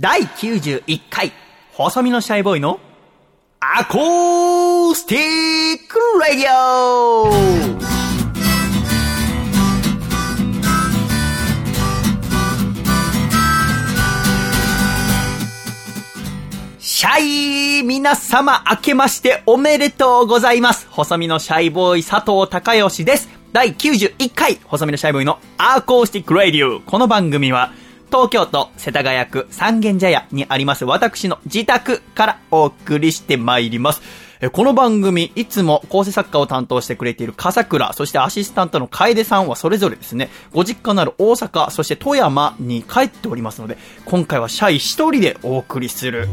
第91回、細身のシャイボーイのアコースティックラディオ。シャイ皆様明けましておめでとうございます。細身のシャイボーイ佐藤孝義です。第91回細身のシャイボーイのアコースティックラディオ。この番組は東京都世田谷区三軒茶屋にあります私の自宅からお送りしてまいります。この番組、いつも構成作家を担当してくれている笠倉、そしてアシスタントの楓さんはそれぞれですね、ご実家のある大阪、そして富山に帰っておりますので、今回はシャイ一人でお送りする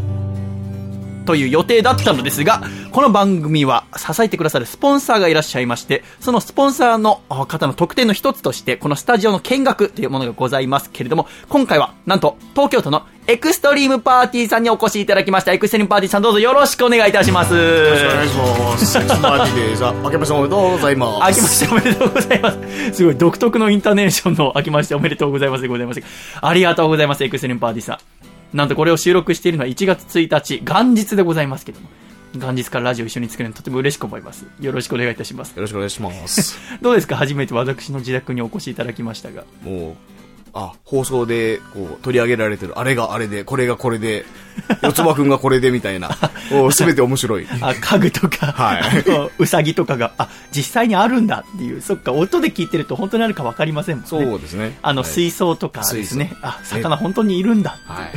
という予定だったのですが、この番組は支えてくださるスポンサーがいらっしゃいまして、そのスポンサーの方の特典の一つとして、このスタジオの見学というものがございますけれども、今回は、なんと、東京都のエクストリームパーティーさんにお越しいただきました。エクストリームパーティーさんどうぞよろしくお願いいたします。よろしくお願いします。エクスパーティーで、さ、明けましておめでとうございます。明けましておめでとうございます。すごい独特のインターネーションの明けましておめでとうございますでございます。ありがとうございます、エクストリームパーティーさん。なんとこれを収録しているのは1月1日、元日でございますけども。元日からラジオ一緒に作るのとても嬉しく思います。よろしくお願いいたします。よろしくお願いします。どうですか？初めて私の自宅にお越しいただきましたが。もう、あ、放送で、こう、取り上げられてる、あれがあれで、これがこれで、四つ葉くんがこれで、みたいな、すべて面白い。あ、家具とか、はい。うさぎとかが、あ、実際にあるんだっていう、そっか、音で聞いてると本当にあるかわかりませんもんね。そうですね。あの、はい、水槽とかですね。あ、魚本当にいるんだ。はい。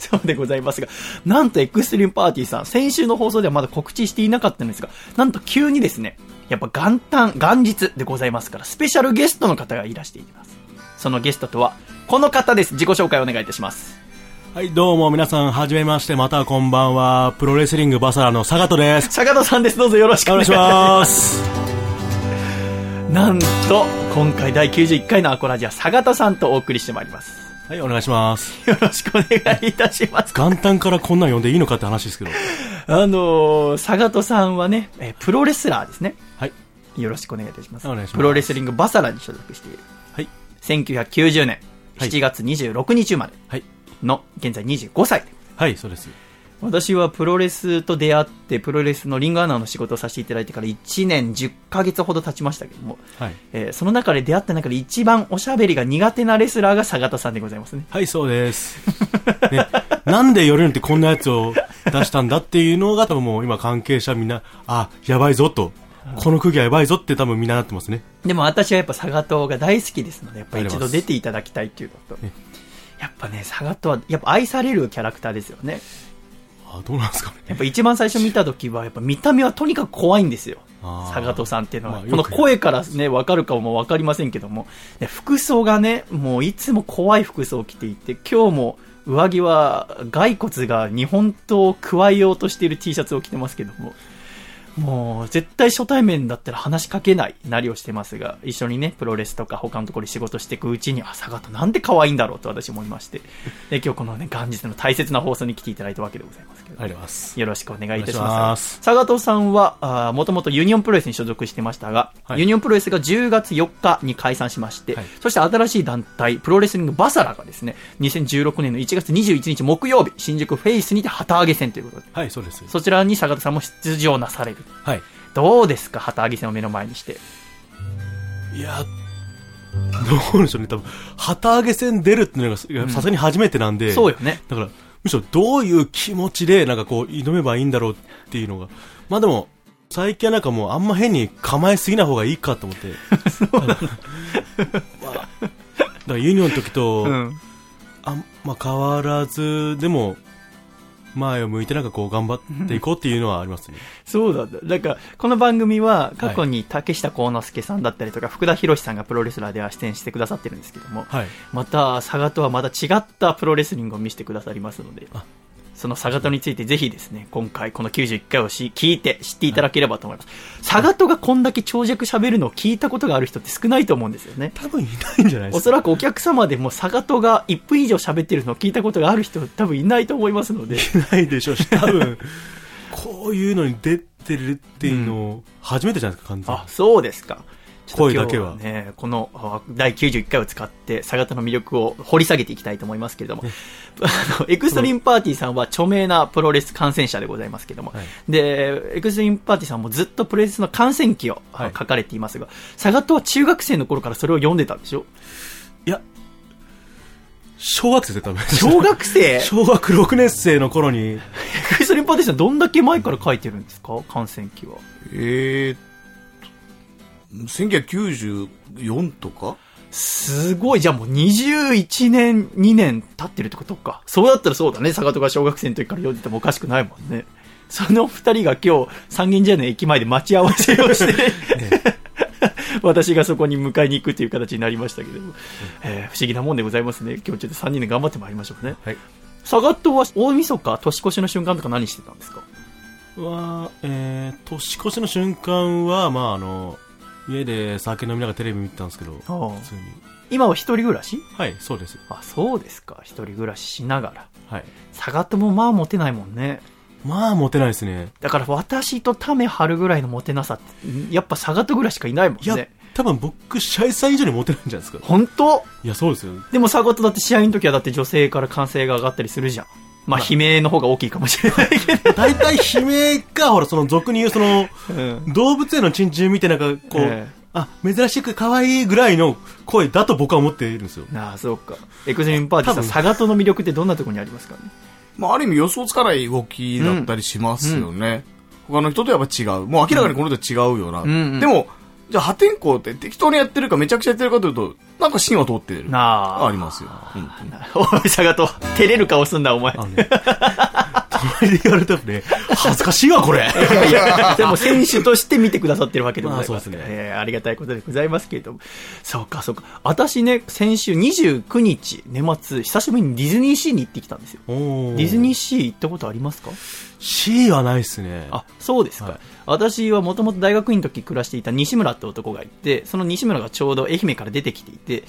そうでございますが、なんとエクストリームパーティーさん、先週の放送ではまだ告知していなかったんですが、なんと急にですね、やっぱ元旦、元日でございますから、スペシャルゲストの方がいらしています。そのゲストとは、この方です。自己紹介お願いいたします。はい、どうも皆さん、はじめまして、またこんばんは。プロレスリングバサラの坂戸です。坂戸さんです。どうぞよろしくお願いします。なんと、今回第91回のアコラジは坂戸さんとお送りしてまいります。はい、お願いします。よろしくお願いいたします。元旦からこんなん呼んでいいのかって話ですけど。あのー、坂戸さんはね、えプロレスラーですね。はい。よろしくお願いいたします。お願いします。プロレスリングバサラに所属している。1990年7月26日生まれの、現在25歳はい、そうです。私はプロレスと出会って、プロレスのリングアナの仕事をさせていただいてから1年10ヶ月ほど経ちましたけども、はいえー、その中で出会った中で一番おしゃべりが苦手なレスラーが佐田さんでございますね。はい、そうです。ね、なんで夜にってこんなやつを出したんだっていうのが多分もう今関係者みんな、あ、やばいぞとこの空気はやばいぞって多分みんななってますね。でも私はやっぱ佐賀島が大好きですので、やっぱ一度出ていただきたいっていうのと、やっぱね、佐賀島はやっぱ愛されるキャラクターですよね。あどうなんですかね。やっぱ一番最初見た時は、やっぱ見た目はとにかく怖いんですよ。佐賀戸さんっていうのは、まあ、この声からね、わかるかもわかりませんけども、服装がね、もういつも怖い服装を着ていて、今日も上着は骸骨が日本刀を加えようとしている T シャツを着てますけども、もう、絶対初対面だったら話しかけないなりをしてますが、一緒にね、プロレスとか他のところで仕事していくうちに、あ、 SAGAT なんで可愛いんだろうと私思いまして、で、今日このね、元日の大切な放送に来ていただいたわけでございますけど。ありがとうございます。よろしくお願いいたします。 SAGAT さんは、あもともとユニオンプロレスに所属してましたが、はい、ユニオンプロレスが10月4日に解散しまして、はい、そして新しい団体、プロレスリングバサラがですね、2016年の1月21日木曜日、新宿 FACE にて旗揚げ戦ということで。はい、そうです。そちらに SAGAT さんも出場なされる。はい。どうですか？旗揚げ戦を目の前にして。いやどうでしょうね。多分旗揚げ戦出るっていうのがさすがに初めてなんで、うん、そうよね。だからむしろどういう気持ちでなんかこう挑めばいいんだろうっていうのがまあでも最近はなんかもうあんま変に構えすぎない方がいいかと思って。まあ、だからユニオンの時と、うん、あまあ、変わらずでも前を向いてなんかこう頑張っていこうっていうのはありますね。そうだ。なんか、この番組は過去に竹下幸之助さんだったりとか、福田博さんがプロレスラーでは出演してくださってるんですけども、はい、また、佐賀とはまた違ったプロレスリングを見せてくださりますので、そのサガトについてぜひですね、今回この91回をし聞いて知っていただければと思います。サガトがこんだけ長尺喋るのを聞いたことがある人って少ないと思うんですよね。多分いないんじゃないですか。おそらくお客様でもサガトが1分以上喋ってるのを聞いたことがある人多分いないと思いますので。いないでしょうし、多分、こういうのに出てるっていうのを初めてじゃないですか、完全に。あ、そうですか。声だけは。ね、このあ第91回を使って、 SAGAT の魅力を掘り下げていきたいと思いますけれども、あの、エクストリームパーティーさんは著名なプロレス観戦者でございますけれども、はい。で、エクストリームパーティーさんもずっとプロレスの観戦記をはい。書かれていますが、 SAGAT は中学生の頃からそれを読んでたんでしょ？いや、小学生です多分。小学生？小学6年生の頃に、エクストリームパーティーさんどんだけ前から書いてるんですか？観戦記は。えーっと、1994とか？すごい、じゃあもう21年、2年経ってるってことか。そうだったらそうだね。坂戸が小学生の時から読んでてもおかしくないもんね。その二人が今日、三軒茶屋の駅前で待ち合わせをして、私がそこに迎えに行くという形になりましたけども、えー不思議なもんでございますね。今日ちょっと3人で頑張ってまいりましょうね。はい。佐賀島は大晦日、年越しの瞬間とか何してたんですか？は、えー、年越しの瞬間は、まああの、家で酒飲みながらテレビ見てたんですけど、普通に。今は一人暮らし？はい、そうです。あ、そうですか。一人暮らししながら。はい。佐賀島もまあモテないもんね。まあ、モテないですね。だから私とタメ張るぐらいのモテなさって、んやっぱ佐賀とぐらいしかいないもんいや、ね。多分僕、シャイさん以上にモテないんじゃないですか。本当？いや、そうですよ。でも佐賀とだって試合の時はだって女性から歓声が上がったりするじゃん。まあ、悲鳴の方が大きいかもしれないけど。大体悲鳴が、ほら、その俗に言う、その、うん。動物園のチンチンみたいな、こう、ええあ、珍しく可愛いぐらいの声だと僕は思っているんですよ。なあ、そうか。エクストリームパーティーさん、多分佐賀との魅力ってどんなところにありますか？ねまあ、ある意味予想つかない動きだったりしますよね。他の人とやっぱ違う。もう明らかにこの人は違うよな。んうんでも、じゃあ破天荒って適当にやってるかめちゃくちゃやってるかというと、なんか芯は通ってる。なあ。ありますよ。本当に おい、佐賀と、照れる顔すんだ、お前。言われたらね、恥ずかしいわ、これ。でも選手として見てくださってるわけでございます。まあそうですねえーありがたいことでございますけれども。そうか、そうか。私ね、先週29日、年末、久しぶりにディズニーシーに行ってきたんですよ。ディズニーシー行ったことありますか C はないっすね。あ、そうですか。はい私はもともと大学院の時暮らしていた西村って男がいて、その西村がちょうど愛媛から出てきていて、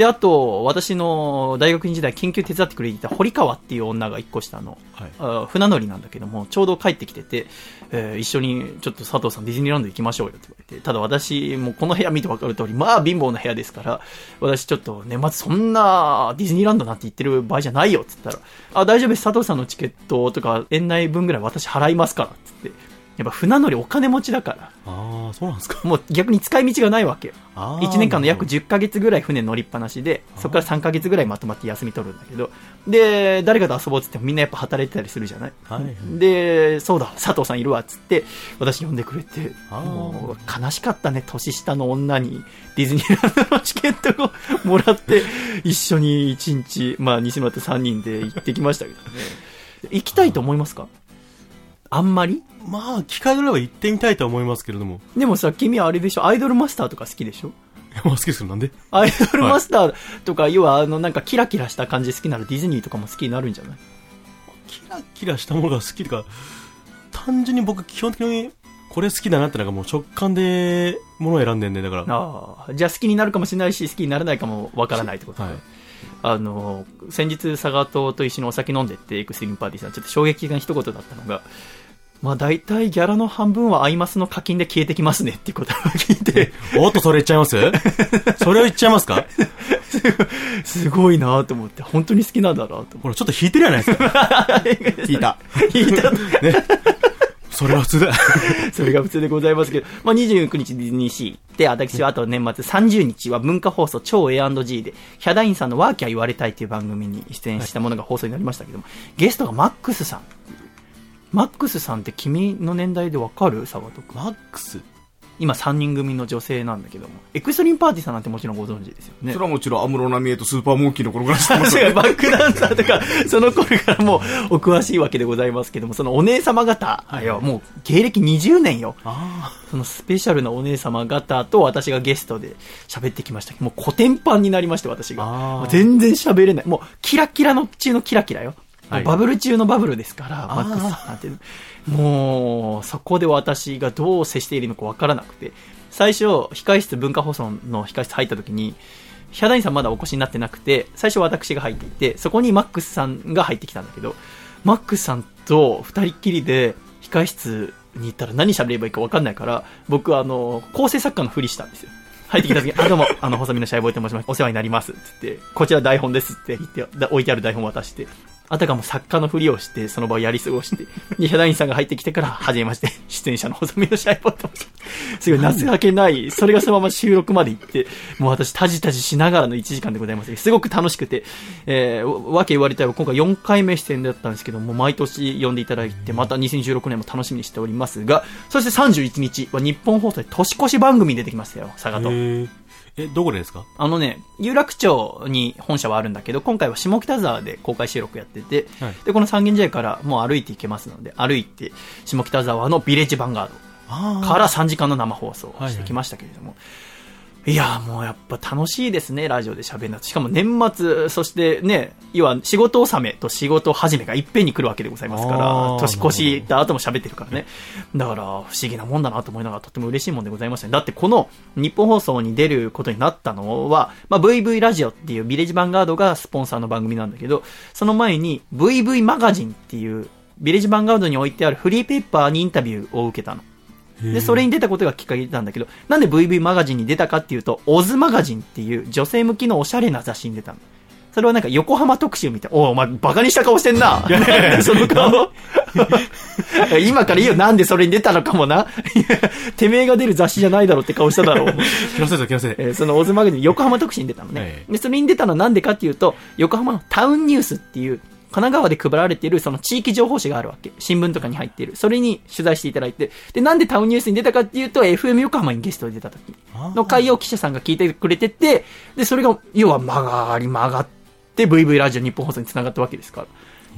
で、あと、私の大学院時代研究手伝ってくれていた堀川っていう女が一個下の、はい。あ船乗りなんだけども、ちょうど帰ってきてて、えー一緒にちょっと佐藤さんディズニーランド行きましょうよって言われて、ただ私もこの部屋見て分かる通り、まあ貧乏な部屋ですから、私ちょっと年末そんなディズニーランドなんて言ってる場合じゃないよって言ったら、あ、大丈夫です、佐藤さんのチケットとか園内分ぐらい私払いますからって言って、やっぱ船乗りお金持ちだから、ああ、そうなんですか。もう逆に使い道がないわけよ。あー1年間の約10ヶ月ぐらい船乗りっぱなしで、そこから3ヶ月ぐらいまとまって休み取るんだけど、で、誰かと遊ぼうっつってもみんなやっぱ働いてたりするじゃない、はい。で、そうだ、佐藤さんいるわっつって、私呼んでくれて、もう悲しかったね、年下の女に。ディズニーランドのチケットを もらって、一緒に1日、まあ西村と3人で行ってきましたけどね。行きたいと思いますか？あんまり？まあ、機会があれば行ってみたいとは思いますけれども。でもさ、君はあれでしょ？アイドルマスターとか好きでしょ？好きですけど、なんで？アイドルマスターとか、要はあのなんかキラキラした感じ好きならディズニーとかも好きになるんじゃない？キラキラしたものが好きとか、単純に僕基本的にこれ好きだなってなんかもう直感でものを選んでんで、だから。ああ、じゃあ好きになるかもしれないし、好きにならないかもわからないってこと、はい。あの、先日、佐賀島と一緒にお酒飲んでって、エクストリームパーティーさん、ちょっと衝撃的な一言だったのが、まあ大体ギャラの半分はアイマスの課金で消えてきますねっていうことを聞いて、おっと、それ言っちゃいます？それを言っちゃいますか？すごいなと思って、本当に好きなんだなと思って。ほら、ちょっと引いてるじゃないですか。聞いた。聞いたそれは普通だ。それが普通でございますけど、まあ、29日ディズニーシーで、私はあと年末30日は文化放送超 A&G で、ヒャダインさんのワーキャー言われたいという番組に出演したものが放送になりましたけども、ゲストがマックスさん。マックスさんって君の年代でわかる？沢とくマックス？今3人組の女性なんだけども、エクストリームパーティーさんなんてもちろんご存知ですよねそれ。はもちろん、安室奈美恵とスーパーモンキーの頃から知ってます。バックダンサーとか、その頃からもうお詳しいわけでございますけども、そのお姉様方、いやもう芸歴20年よ。あそのスペシャルなお姉様方と私がゲストで喋ってきましたけど、もうコテンパンになりまして、私が。全然喋れない。もうキラキラの中のキラキラよ。はいバブル中のバブルですから、マックスさんなんて。もう、そこで私がどう接しているのかわからなくて、最初、控室、文化放送の控室入った時に、ヒャダインさんまだお越しになってなくて、最初私が入っていて、そこにマックスさんが入ってきたんだけど、マックスさんと二人っきりで控室に行ったら何喋ればいいか分かんないから、僕はあの、構成作家のふりしたんですよ。入ってきた時に、あ、どうも、あの、細身のシャイボーイと申します。お世話になります。って言って、こちら台本ですって言って、だ置いてある台本渡して、あたかも作家のふりをして、その場をやり過ごして、で、ヒャダインさんが入ってきてから、はじめまして、出演者の細身のシャイボーイと申します。すごい情けない、それがそのまま収録まで行って、もう私、タジタジしながらの1時間でございます。すごく楽しくて、えー、わけ言われたら今回4回目出演だったんですけども、毎年呼んでいただいて、また2016年も楽しみにしておりますが、そして31日は日本放送で年越し番組に出てきましたよ、佐賀と。え、どこでですか？あのね、有楽町に本社はあるんだけど、今回は下北沢で公開収録やってて、はい。で、この三軒茶屋からもう歩いていけますので、歩いて下北沢のビレッジヴァンガードあから3時間の生放送をしてきましたけれども、いやーもうやっぱ楽しいですね、ラジオで喋るのは。しかも年末、そしてね、要は仕事納めと仕事始めがいっぺんに来るわけでございますから年越した後も喋ってるからね。だから不思議なもんだなと思いながらとても嬉しいもんでございましたね。だってこの日本放送に出ることになったのは、まあ、VV ラジオっていうビレッジヴァンガードがスポンサーの番組なんだけど、その前に VV マガジンっていうビレッジヴァンガードに置いてあるフリーペーパーにインタビューを受けたの。で、それに出たことがきっかけなんだけど、なんで VV マガジンに出たかっていうと、オズマガジンっていう女性向きのおしゃれな雑誌に出たの。それはなんか横浜特集みたいな。おいお前バカにした顔してんな。その顔。今からいいよ。なんでそれに出たのかもな。てめえが出る雑誌じゃないだろうって顔しただろう。気のせい気のせい。えーそのオズマガジン横浜特集に出たのね。はいで、それに出たのはなんでかっていうと、横浜のタウンニュースっていう、神奈川で配られているその地域情報誌があるわけ。新聞とかに入っている。それに取材していただいて。で、なんでタウンニュースに出たかっていうと、FM 横浜にゲストで出た時の会を記者さんが聞いてくれてて、で、それが、要は曲がり曲がって、VV ラジオ日本放送に繋がったわけですから。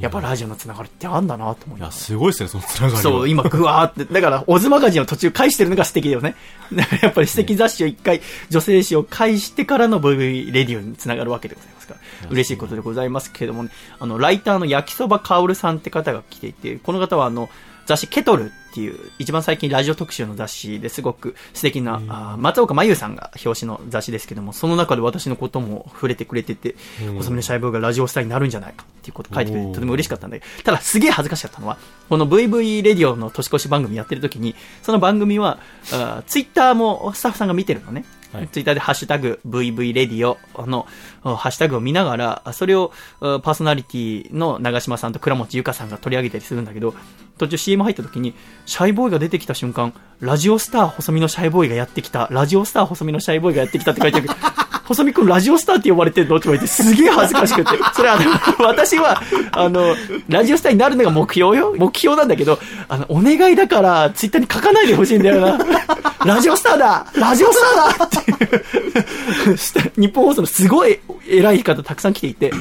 やっぱラジオの繋がりってあんだなと思いいや、すごいですね、そのつながりは。そう、今、ぐわーって。だから、オズマガジンを途中返してるのが素敵だよね。だからやっぱり素敵雑誌を一回、女性誌を返してからの VV レディオにつながるわけでございますから。嬉しいことでございますけれどもね、あの、ライターの焼きそばかおるさんって方が来ていて、この方はあの、雑誌ケトルっていう、一番最近ラジオ特集の雑誌ですごく素敵な、あー松岡真優さんが表紙の雑誌ですけども、その中で私のことも触れてくれてて、細身のシャイボーイがラジオスターになるんじゃないかっていうことを書いてくれて、とても嬉しかったんだけど、ただすげえ恥ずかしかったのは、この VV レディオの年越し番組やってる時に、その番組は、あツイッターもスタッフさんが見てるのね。はいツイッターでハッシュタグ VV レディオのあハッシュタグを見ながら、それをパーソナリティの長島さんと倉持ゆかさんが取り上げたりするんだけど、途中 CM 入った時に、シャイボーイが出てきた瞬間、ラジオスター細身のシャイボーイがやってきた、ラジオスター細身のシャイボーイがやってきたって書いてあるけど、細見くんラジオスターって呼ばれてるのって言われて、すげえ恥ずかしくて。それは、あの、私は、あの、ラジオスターになるのが目標よ。目標なんだけど、あの、お願いだから、ツイッターに書かないでほしいんだよな。ラジオスターだラジオスターだっていう日本放送のすごい偉い方たくさん来ていて、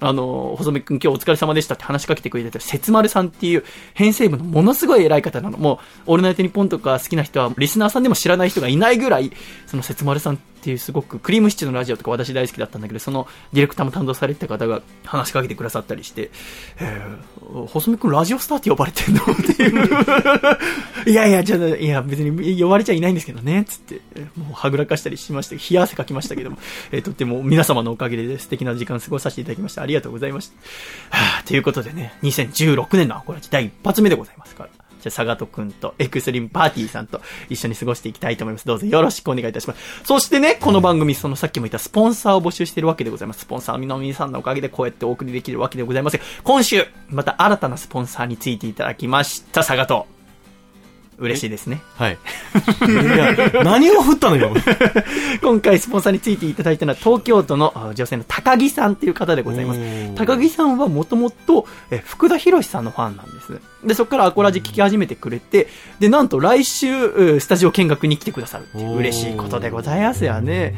あの、細見くん今日お疲れ様でしたって話しかけてくれてた、節丸さんっていう編成部のものすごい偉い方なの。もう、オールナイトニッポンとか好きな人は、リスナーさんでも知らない人がいないぐらい、その節丸さんっていうすごく、クリームシチューのラジオとか私大好きだったんだけど、そのディレクターも担当されてた方が話しかけてくださったりして、えー、細見くんラジオスターって呼ばれてんのっていう。いやいや、じゃあ、いや、別に呼ばれちゃいないんですけどね、つって、えーもうはぐらかしたりしました。冷や汗かきましたけども、えーとっても皆様のおかげで素敵な時間過ごさせていただきました。ありがとうございました。はあ、ということでね、2016年のアコラジ第一発目でございますから。じゃあ、サガトくんとエクストリームパーティーさんと一緒に過ごしていきたいと思います。どうぞよろしくお願いいたします。そしてね、この番組、そのさっきも言ったスポンサーを募集しているわけでございます。スポンサーの皆さんのおかげでこうやってお送りできるわけでございますが今週、また新たなスポンサーについていただきました、サガト。嬉しいですね。はい。いや、何を振ったのよ。今回スポンサーについていただいたのは東京都のあ女性の高木さんっていう方でございます。高木さんはもともとえ福田博さんのファンなんです。で、そこからアコラジ聞き始めてくれて、で、なんと来週うスタジオ見学に来てくださるっていう嬉しいことでございますよね。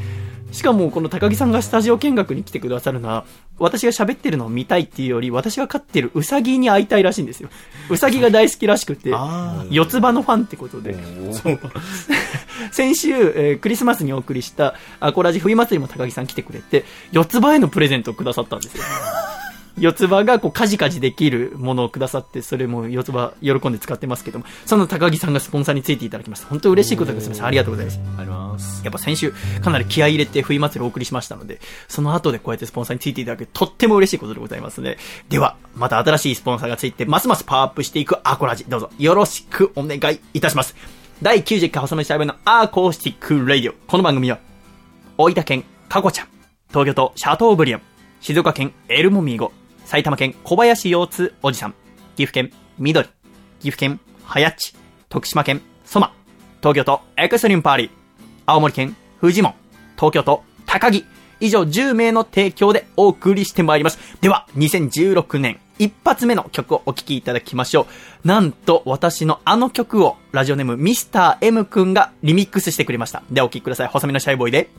しかもこの高木さんがスタジオ見学に来てくださるのは、私が喋ってるのを見たいっていうより、私が飼ってるウサギに会いたいらしいんですよ。ウサギが大好きらしくて、あ四つ葉のファンってことで。先週、えークリスマスにお送りしたアコラジ冬祭りも高木さん来てくれて、四つ葉へのプレゼントをくださったんですよ。四つ葉がこうカジカジできるものをくださって、それも四つ葉喜んで使ってますけども、その高木さんがスポンサーについていただきました。本当嬉しいことです。ありがとうございます。あります。やっぱ先週かなり気合い入れて冬祭りをお送りしましたので、その後でこうやってスポンサーについていただけとっても嬉しいことでございますね。では、また新しいスポンサーがついて、ますますパワーアップしていくアコラジ、どうぞよろしくお願いいたします。第90回細身のシャイボーイのアコースティックレディオ。この番組は、大分県かこちゃん、東京都シャトーブリアン、静岡県エルモミーゴ、埼玉県小林腰痛おじさん、岐阜県緑、岐阜県はやっち、徳島県ソマ、東京都エクストリームパーティー、青森県フジモン、東京都高木、以上10名の提供でお送りしてまいります。では、2016年一発目の曲をお聴きいただきましょう。なんと、私のあの曲を、ラジオネームミスター M くんがリミックスしてくれました。ではお聴きください。細身のシャイボーイで、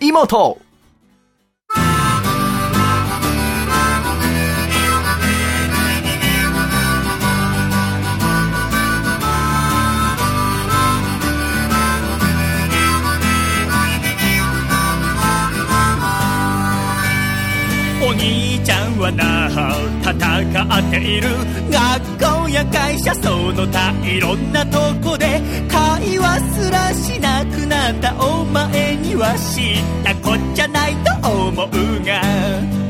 妹兄ちゃんはな戦っている。学校や会社その他いろんなとこで会話すらしなくなったお前には知ったこっちゃないと思うが。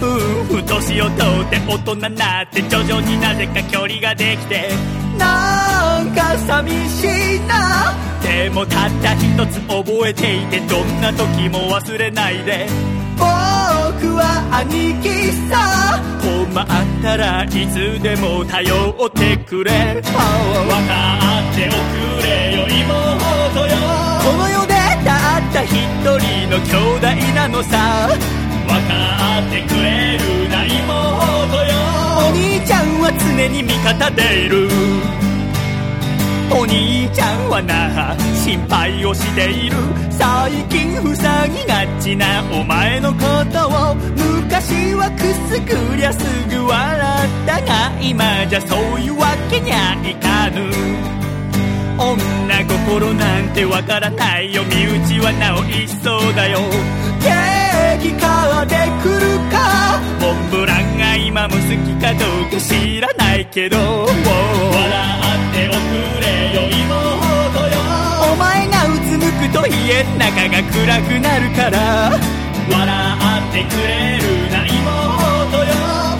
うん年を取って大人になって徐々になぜか距離ができてなんか寂しいな。でもたった一つ覚えていてどんな時も忘れないで。僕は兄貴さ。困ったらいつでも頼ってくれ。分かっておくれよ妹よ。この世でたった一人の兄弟なのさ。かってくれるな妹よお兄ちゃんは常に味方でいる。お兄ちゃんはな心配をしている最近塞ぎがちなお前のことを昔はくすぐりゃすぐ笑ったが今じゃそういうわけにゃいかぬ。女心なんてわからないよ。身内はなお一層だよ。激化で来るか？モンブランが今も好きかどうか知らないけど。笑っておくれよ妹よ。お前がうつむくと家の中が暗くなるから。笑ってくれるな妹よ。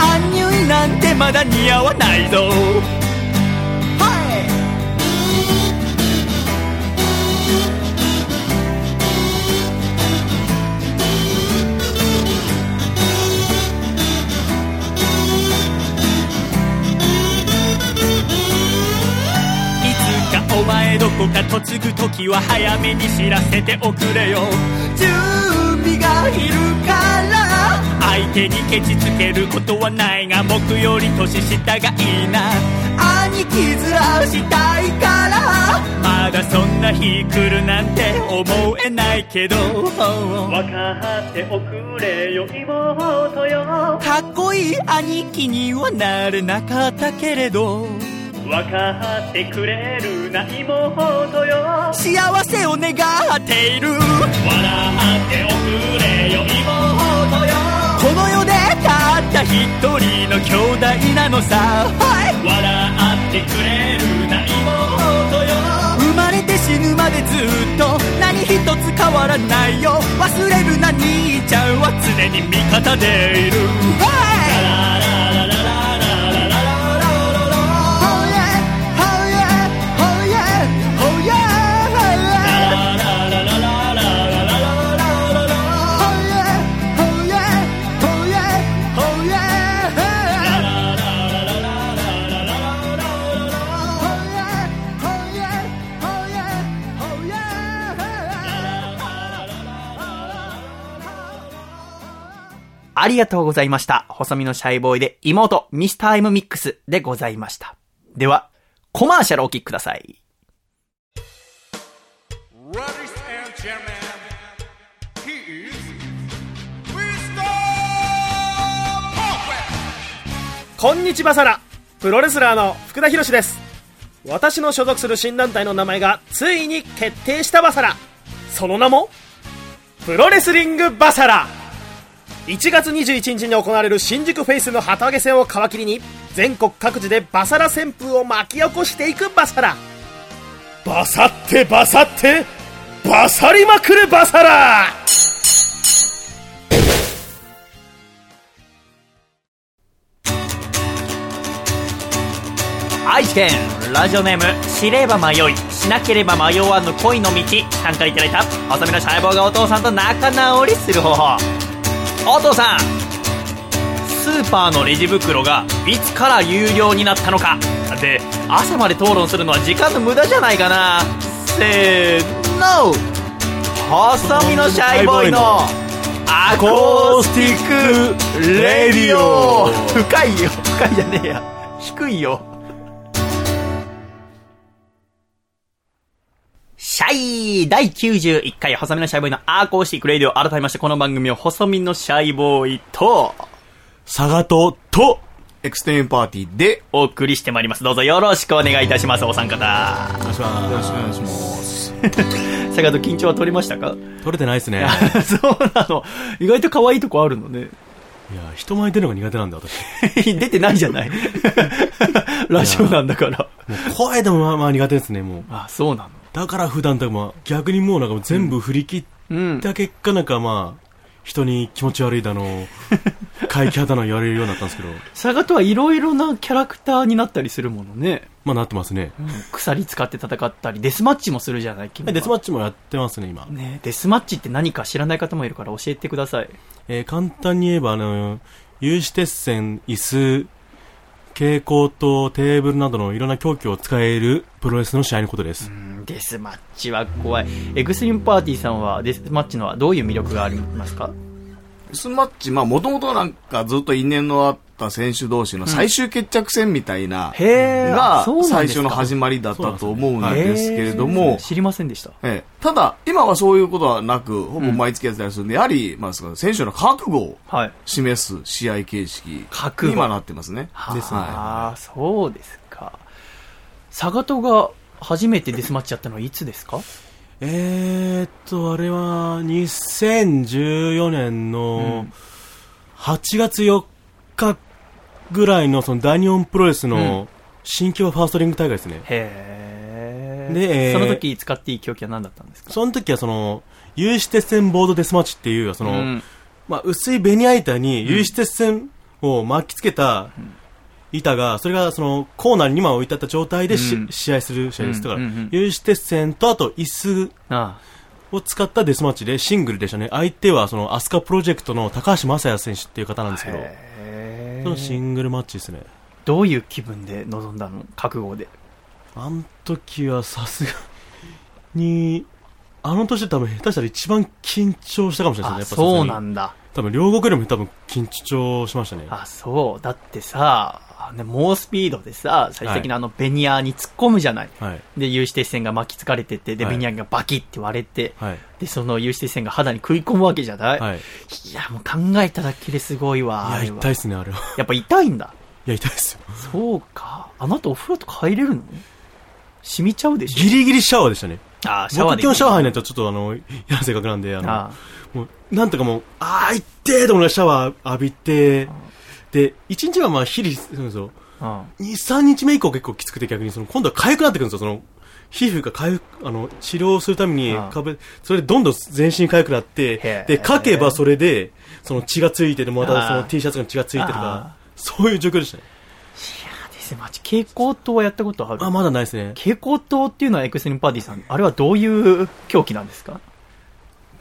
アンニュイなんてまだ似合わないぞどこか嫁ぐ時は早めに知らせておくれよ。準備がいるから相手にケチつけることはないが僕より年下がいいな。兄貴面したいからまだそんな日来るなんて思えないけど。分かっておくれよ妹よ。かっこいい兄貴にはなれなかったけれど分かってくれるな妹よ。幸せを願っている。笑っておくれよ妹よ。この世でたった一人の兄弟なのさ、はい、笑ってくれるな妹よ。生まれて死ぬまでずっと何一つ変わらないよ。忘れるな兄ちゃんは常に味方でいる、はいありがとうございました。細身のシャイボーイで妹、ミスター M ミックスでございました。では、コマーシャルお聞きください。こんにちはさらプロレスラーの福田博です私の所属する新団体の名前がついに決定したバサラその名もプロレスリングバサラ1月21日に行われる新宿フェイスの旗揚げ戦を皮切りに全国各地でバサラ旋風を巻き起こしていくバサラ。バサってバサってバサりまくるバサラ。愛知県ラジオネーム司令馬迷いしなければ迷わぬ恋の道参加いただいた細身のシャイボーイがお父さんと仲直りする方法お父さん。スーパーのレジ袋がいつから有料になったのか。で朝まで討論するのは時間の無駄じゃないかな。せーの。細身のシャイボーイのアコースティックレディオ。深いよ。深いじゃねえや。低いよ。シャイ第91回細身のシャイボーイのアコースティックレディオ改めましてこの番組を細身のシャイボーイと佐賀と、と、エクストリームパーティーで、お送りしてまいります。どうぞよろしくお願いいたします、お三方。よろしくお願いします。坂戸緊張は取れましたか？取れてないですね。そうなの。意外と可愛いとこあるのね。いや、人前出るのが苦手なんだ、私。出てないじゃない。ラジオなんだから。もう声でもまあまあ苦手ですね、もう。あ、そうなの。だから普段とかまあ逆にもうなんか全部振り切うんっ。た結果なんかまあ、人に気持ち悪いだの、怪奇派だの言われるようになったんですけど、坂戸はいろいろなキャラクターになったりするものね。まあなってますね。鎖使って戦ったり、デスマッチもするじゃない、君はデスマッチもやってますね、今。ねデスマッチって何か知らない方もいるから教えてください。えー簡単に言えば、あの、有刺鉄線、椅子、蛍光灯、テーブルなどのいろんな凶器を使えるプロレスの試合のことです。うんデスマッチは怖い。エクストリームパーティーさんはデスマッチのはどういう魅力がありますか？デスマッチ、まあ、もともとなんかずっと因縁のあった選手同士の最終決着戦みたいな、へー。が最初の始まりだったと思うんですけれどへもー、知りませんでした。ええ。ただ、今はそういうことはなく、ほぼ毎月やってたりするんで、やはり、まあ、その選手の覚悟をはい。示す試合形式に今なってますね。ですはああ、そうですか。サガトが初めてデスマッチやったのはいつですか？えーっと、あれは、2014年の8月4日ぐらいのその大日本プロレスうん。の新規はファーストリング大会ですね。へえ。でえーその時使っていい凶器は何だったんですか？その時はその、有刺鉄線ボードデスマッチっていう、その、うん。まあ、薄いベニヤ板に有刺鉄線を巻きつけた板が、それがそのコーナーに2枚置いてあった状態でし、うん。試合する試合です。だから、うんうんうん有刺鉄線とあと椅子あを使ったデスマッチでシングルでしたね。相手はそのアスカプロジェクトの高橋正也選手っていう方なんですけど、のシングルマッチですね。どういう気分で臨んだの？覚悟で。あの時はさすがに、あの年で多分下手したら一番緊張したかもしれないあ、ですね。やっぱそうなんだ。多分両国よりも多分緊張しましたね。あ、そう。だってさ、あね、猛スピードでさ、最終的にあのベニヤに突っ込むじゃない。はい。で、有刺鉄線が巻きつかれてて、で、はいベニヤがバキって割れて、はい。で、その有刺鉄線が肌に食い込むわけじゃない、はい。いい、や、もう考えただけですごいわ。あや、痛いっすね、あれは。やっぱ痛いんだ。いや、痛いっすよ。そうか。あなたお風呂とか入れるの？染みちゃうでしょ？ギリギリシャワーでしたね。あーシャワーで僕今日シャワー入んないとちょっとあの、嫌な性格なんで、あの、あもう、なんとかもう、あー、いってーと思いながらシャワー浴びて、で、1日はまあ、ヒリするんですよ。あ2、3日目以降結構きつくて逆に、その、今度は痒くなってくるんですよ、その、皮膚が痒く、あの、治療するためにああ壁、それでどんどん全身痒くなっへてえ、で、かけばそれで、その血がついてて、またその T シャツが血がついてるああか、そういう状況でしたね。ですね、マジ。蛍光灯はやったことあるあ、まだないですね。蛍光灯っていうのはエクストリームパーティーさん、あれはどういう狂気なんですか？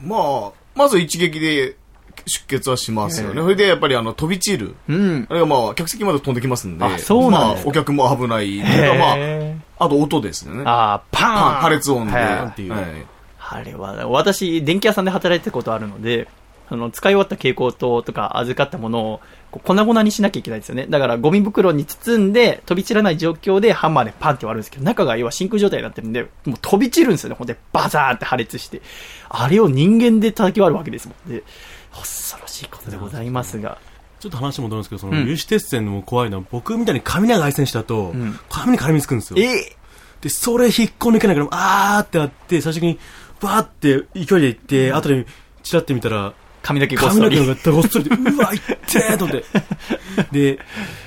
まあ、まず一撃で出血はしますよね。それでやっぱりあの飛び散る。うん。あれがまあ、客席まで飛んできますんで。あそうなんですかまあ、お客も危ない。まあ、へあと音ですよね。ああ、パーンパン破裂音で。っていうはいあれは、私、電気屋さんで働いてたことあるので、あの、使い終わった蛍光灯とか預かったものを、粉々にしなきゃいけないんですよね。だから、ゴミ袋に包んで、飛び散らない状況でハンマーでパンって割るんですけど、中が要は真空状態になってるんで、もう飛び散るんですよね。ほんで、バザーって破裂して。あれを人間で叩き割るわけですもんで、恐ろしいことでございますが。ちょっと話戻るんですけど、その、うん有刺鉄線の怖いのは、僕みたいに髪長い選手だとん、髪に絡みつくんですよ。えで、それ引っこ抜けないから、あーってなって、最初に、バーって勢いで行って、後で、チラって見たら、髪の毛ごっそり。髪の毛がごっそりで、うわ、いってーと思って。で、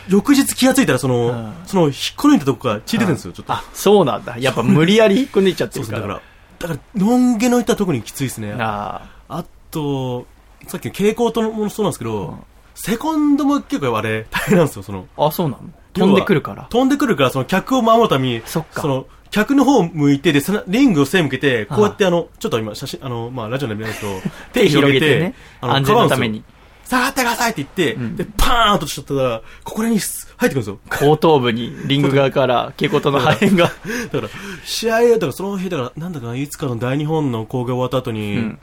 翌日気がついたら、その、んその、引っこ抜いたとこから血出てるんですよ、ちょっと。あ、そうなんだ。やっぱ無理やり引っこ抜いちゃってるから。だから、だから、のんげのいったとこにきついですね。ああと、さっきの蛍光灯もそうなんですけど、セコンドも結構あれ、大変なんですよ、その。あ。あ、そうなの？飛んでくるから。飛んでくるから、その客を守るために、その、客の方向いて、で、そのリングを背向けて、こうやってあの、ちょっと今写真、あの、まあ、ラジオで見ないと、手広げて、ねあの、安全のために。下がってくださいって言って、で、パーンとしちゃったら、ここにす入ってくるんですよ。後頭部にリング側から蛍光灯の破片が。だから、試合、だからその日、だから、なんだかな、いつかの大日本の興行終わった後に、ん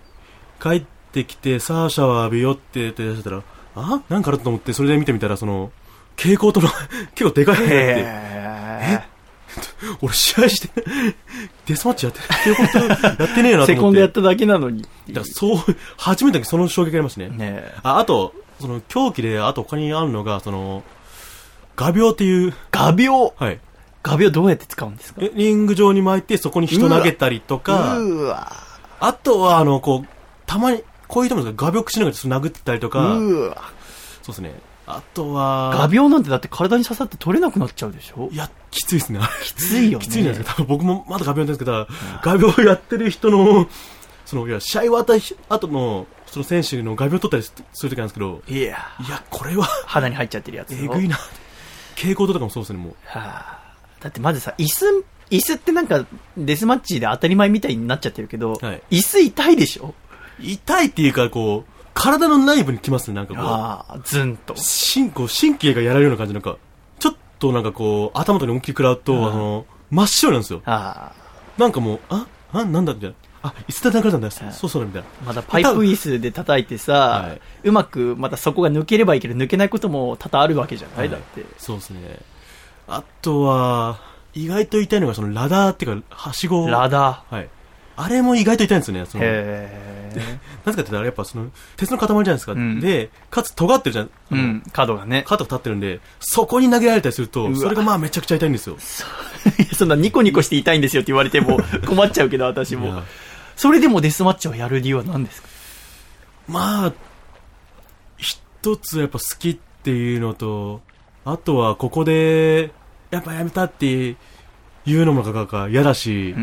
帰ってきて、さあシャワー浴びようって言って出したら、あ？なんかあると思って、それで見てみたら、その、蛍光灯の 結構でかいのがあって、へ 俺試合して、デスマッチやって、蛍光灯やってねえなと思って。ーセコンドやっただけなのに。だからそう、初めてその衝撃がありましたね。ねえ。あ、あと、その、狂気で、あと他にあるのが、その、画鋲っていう、画鋲？はい。画鋲どうやって使うんですか？えリング上に巻いて、そこに人投げたりとか。あとは、あの、こう、たまに、こういう人も画鋲口しながら殴ったりとか、うわ。そうですね。あとは、画鋲なんてだって体に刺さって取れなくなっちゃうでしょ？いや、きついですね。きついよね。きついんですけど、多分僕もまだ画鋲やってるんですけど、画鋲やってる人の、その、いや、試合終わった後の、その選手の画鋲取ったりすするときなんですけど、いや、いや、これは、肌に入っちゃってるやつ。えぐいな。蛍光灯とかもそうですね、もう。はあ、だってまずさ、椅子、椅子ってなんか、デスマッチで当たり前みたいになっちゃってるけど、はい椅子痛いでしょ？痛いっていうか、こう、体の内部に来ますね、なんかこう。ああ、ズンと。神こう神経がやられるような感じなんか、ちょっとなんかこう、頭とかに思いっきり食らうと、あの、真っ白なんですよ。あなんかもう、あ、あ、なんだみたいな。あ、いつ叩かれたんだよ。そうそうだ、みたいな。あ、まだパイプ椅子で叩いてさ、はいうまくまたそこが抜ければいいけど、抜けないことも多々あるわけじゃない、はいだって。そうですね。あとは、意外と痛いのが、そのラダーっていうか、はしご。ラダはい。あれも意外と痛いんですよね。そー。の。なぜかって言ったら、やっぱその、鉄の塊じゃないですか。んで、かつ尖ってるじゃん。うん、角がね。肩が立ってるんで、そこに投げられたりすると、わそれがまあめちゃくちゃ痛いんですよ。そんなニコニコして痛いんですよって言われても困っちゃうけど、私も。それでもデスマッチをやる理由は何ですか？まあ、一つやっぱ好きっていうのと、あとはここで、やっぱやめたっていうのもなんか嫌だし。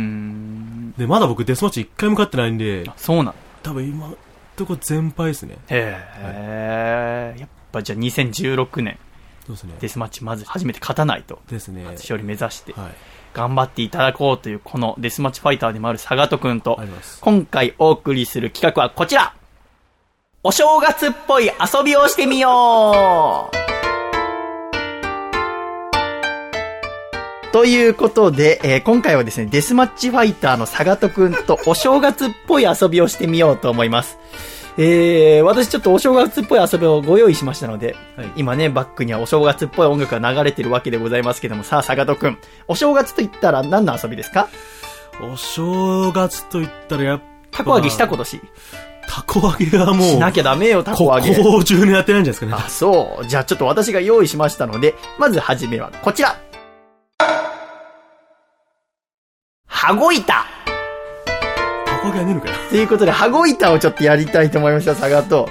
で、まだ僕デスマッチ一回も勝ってないんで、そうなん多分今、とこ全敗ですね。へえ、やっぱじゃあ2016年、そうですね。デスマッチまず初めて勝たないと。ですね。初勝利目指して、はい。頑張っていただこうという、このデスマッチファイターでもあるサガト君とあります、今回お送りする企画はこちらお正月っぽい遊びをしてみようということで、えー今回はですね、デスマッチファイターのサガトくんとお正月っぽい遊びをしてみようと思います。えー、私ちょっとお正月っぽい遊びをご用意しましたので、はい今ね、バックにはお正月っぽい音楽が流れてるわけでございますけども、さあ、サガトくん、お正月と言ったら何の遊びですか？お正月と言ったらやっぱ、タコ揚げした今年。タコ揚げはもう、しなきゃダメよ、タコこ揚げ。こ中にやってないんじゃないですかね。あ、そう。じゃあちょっと私が用意しましたので、まずはじめはこちら。羽子板。ということで、羽子板をちょっとやりたいと思いました、佐賀と。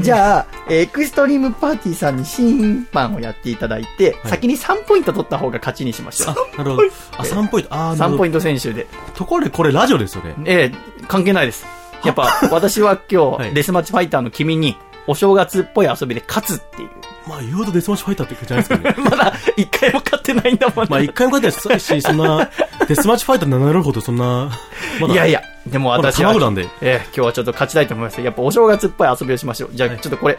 じゃあ、エクストリームパーティーさんに審判をやっていただいて、はい先に3ポイント取った方が勝ちにしましょあう。、なるほど。あ、3ポイント。あー、なる3ポイ。ント選手で。ところでこれラジオですよね。ええ、関係ないです。やっぱ、私は今日、はいデスマッチファイターの君に、お正月っぽい遊びで勝つっていう。まあ、言うとデスマッチファイターって感じじゃないですかね。まだ、一回も勝ってないんだもんねまあ、一回も勝ってないし、そんな、デスマッチファイターになるほどそんな、まだ、いやいや、でも私は、卵なんで。ええ今日はちょっと勝ちたいと思います。やっぱお正月っぽい遊びをしましょう。じゃあ、ちょっとこれ、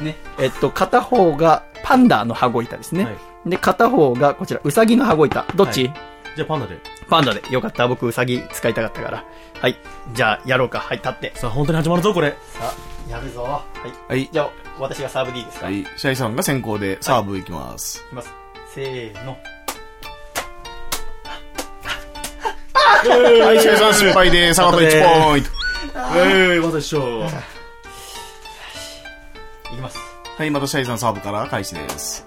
ね、えっと、片方がパンダの羽子板ですね。はいで、片方がこちら、ウサギの羽子板。どっち、はいじゃあパンダで。パンダで。よかった。僕、ウサギ使いたかったから。はい。じゃあ、やろうか。はい、立って。さあ、本当に始まるぞ、これ。さあ、やるぞ。はい。はい。じゃあ、私がサーブでいいですか、、はいい。シャイさんが先行でサーブいきます。きます。せーの。はい、シャイさん失敗で、サガト1ポイント。ええー、まだ一緒。いきます。はい、またシャイさんサーブから開始です。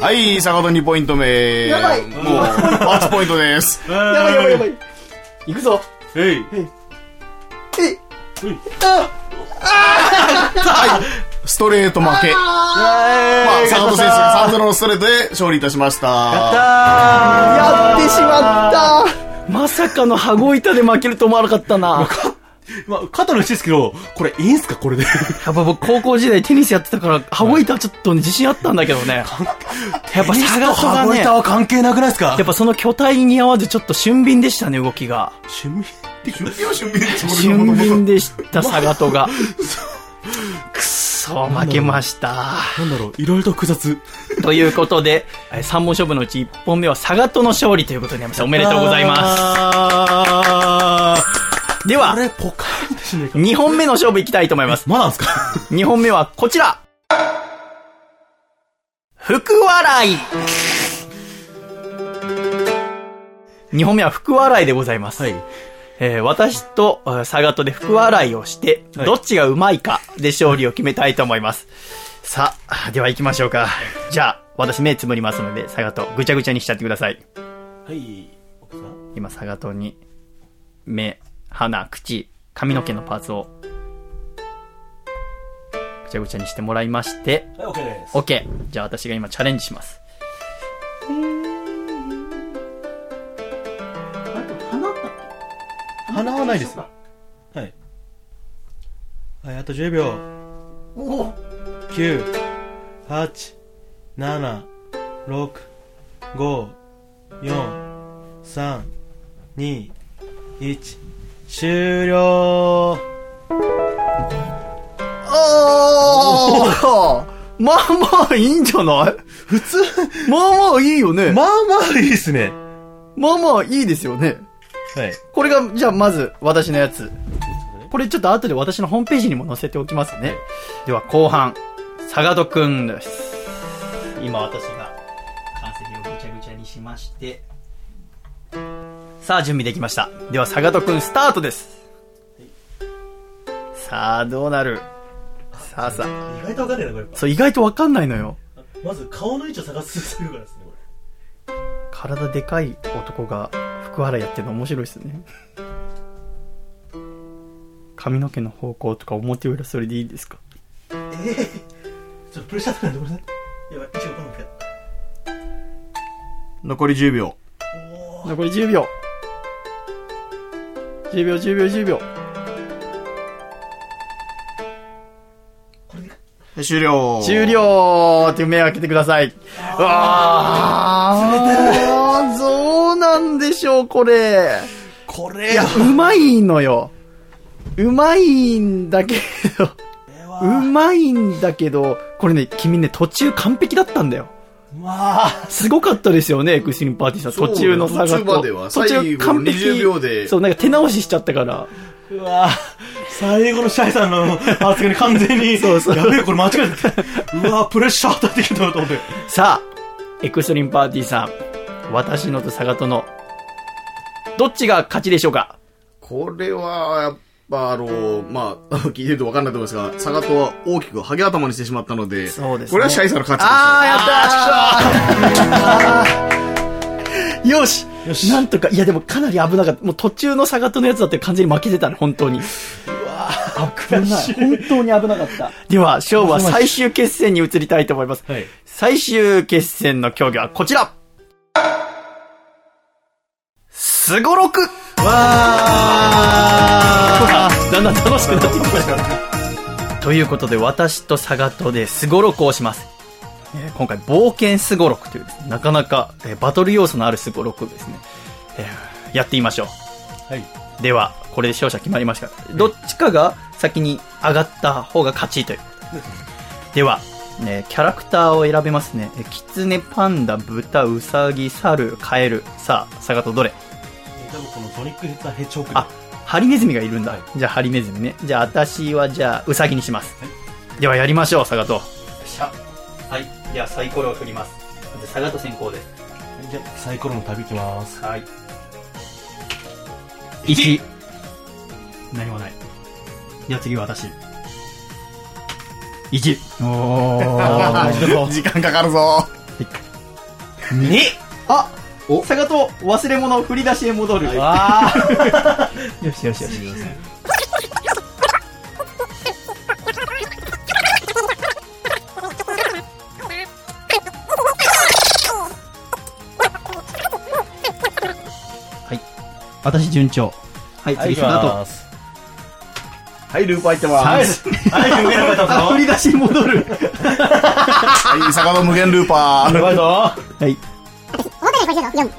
はい、サガト2ポイント目。やばいもう、8ポイントです。やばいやばいやばい。いくぞ。えい。えあストレート負け。まあ、サガト選手が3-0のストレートで勝利いたしました。やってしまったまさかの羽子板で負けると思わなかったな。まあ、肩の位置ですけど、これいいんすか？これで。やっぱ僕高校時代テニスやってたから、羽子板はちょっと自信あったんだけどね。やっぱサガトがね、羽子板は関係なくないですか？やっぱその巨体に合わずちょっと俊敏でしたね、動きが。趣味俊敏でした、サガトが。くっそ、負けました。なんだろう、いろいろと複雑。ということで、3本勝負のうち1本目はサガトの勝利ということになりました。おめでとうございます。す。ではあ、れ、ポカーンでしねえか。2本目の勝負いきたいと思います。まだなんすか？2本目はこちら福笑い2本目は福笑いでございます。はい。えー私とえーサガトで福笑いをして、はいどっちがうまいかで勝利を決めたいと思います。さあ、では行きましょうか。じゃあ、私目つむりますので、サガトぐちゃぐちゃにしちゃってください。はい。今、サガトに、目、鼻、口、髪の毛のパーツを、ぐちゃぐちゃにしてもらいまして、はい、OK です。OK。じゃあ私が今チャレンジします。鼻はないですよ。はい。はい、あと10秒。9、8、7、6、5、4、3、2、1、終了ああ まあまあいいんじゃない？普通、まあまあいいよね。まあまあいいですね。まあまあいいですよね。はい。これが、じゃあまず私のやつ。これちょっと後で私のホームページにも載せておきますね。では後半、サガドくんです。今私が完成をぐちゃぐちゃにしまして。さあ準備できました。ではサガドくんスタートです。さあどうなる？さあさあ。意外とわかんないな、これ。そう意外とわかんないのよ。まず顔の位置を探するからですね、こ体でかい男が福原やってるの面白いですね。髪の毛の方向とか表裏それでいいですか？れ。ちょっとプレッシャー高いんで、ごめんなさい。やばい、位置がわかんなくて。残り10秒。残り10秒。10秒、10秒、10秒。終了。終了って目を開けてください。うわあそうなんでしょう、これ。これいや、うまいのよ。うまいんだけど、うまいんだけど、これね、君ね、途中完璧だったんだよ。まあ、すごかったですよね、エクストリームパーティーさん。途中の差が途中までは最後20秒でそう、なんか手直ししちゃったから。うわ最後のシャイさんの発言に完全に、そうそうやべえ、これ間違えた。うわプレッシャー与えてきたなと思って。さあ、エクストリームパーティーさん、私のとサガトの、どっちが勝ちでしょうか？これは、やっぱあの、まあ、聞いてると分かんないと思いますが、サガトは大きくハゲ頭にしてしまったので、そうですねこれはシャイさんの勝ちです。あー、やったー よしよしなんとか、いやでもかなり危なかった。もう途中のサガトのやつだって完全に負けてたね、本当に。うわ危ない。本当に危なかった。では、勝負は最終決戦に移りたいと思います。はい。最終決戦の競技はこちらすごろくわーだんだん楽しくなってきました。ということで、私とサガトですごろくをします。えー今回、冒険すごろくというですね、なかなか、えーバトル要素のあるすごろくですね、えーやってみましょう。はい。では、これで勝者決まりました。どっちかが先に上がった方が勝ちという。では、ね、キャラクターを選べますね。えキツネ、パンダ、豚、ウサギ、サル、カエル。さあ、サガトどれ多分このソニックヘッダーヘッジホークあ、ハリネズミがいるんだ。じゃあ、ハリネズミね。じゃあ、私はじゃあ、ウサギにします。では、やりましょう、サガト。よっしゃ。はい。では、サイコロを振ります。じゃあ、サガト先行です。じゃあサイコロの旅行きます。はい。1。何もない。では次は私。1。おー。時間かかるぞ。2! あおサガト忘れ物振り出しへ戻る。よしよしよし。はい。私順調。はい、次サガト。す。はい、ループ入ってます。はい、無限ルーパーだぞ。振り出しに戻る。はい、坂戸無限ルーパー。やばいぞ。はい。表でこれ4、4、1、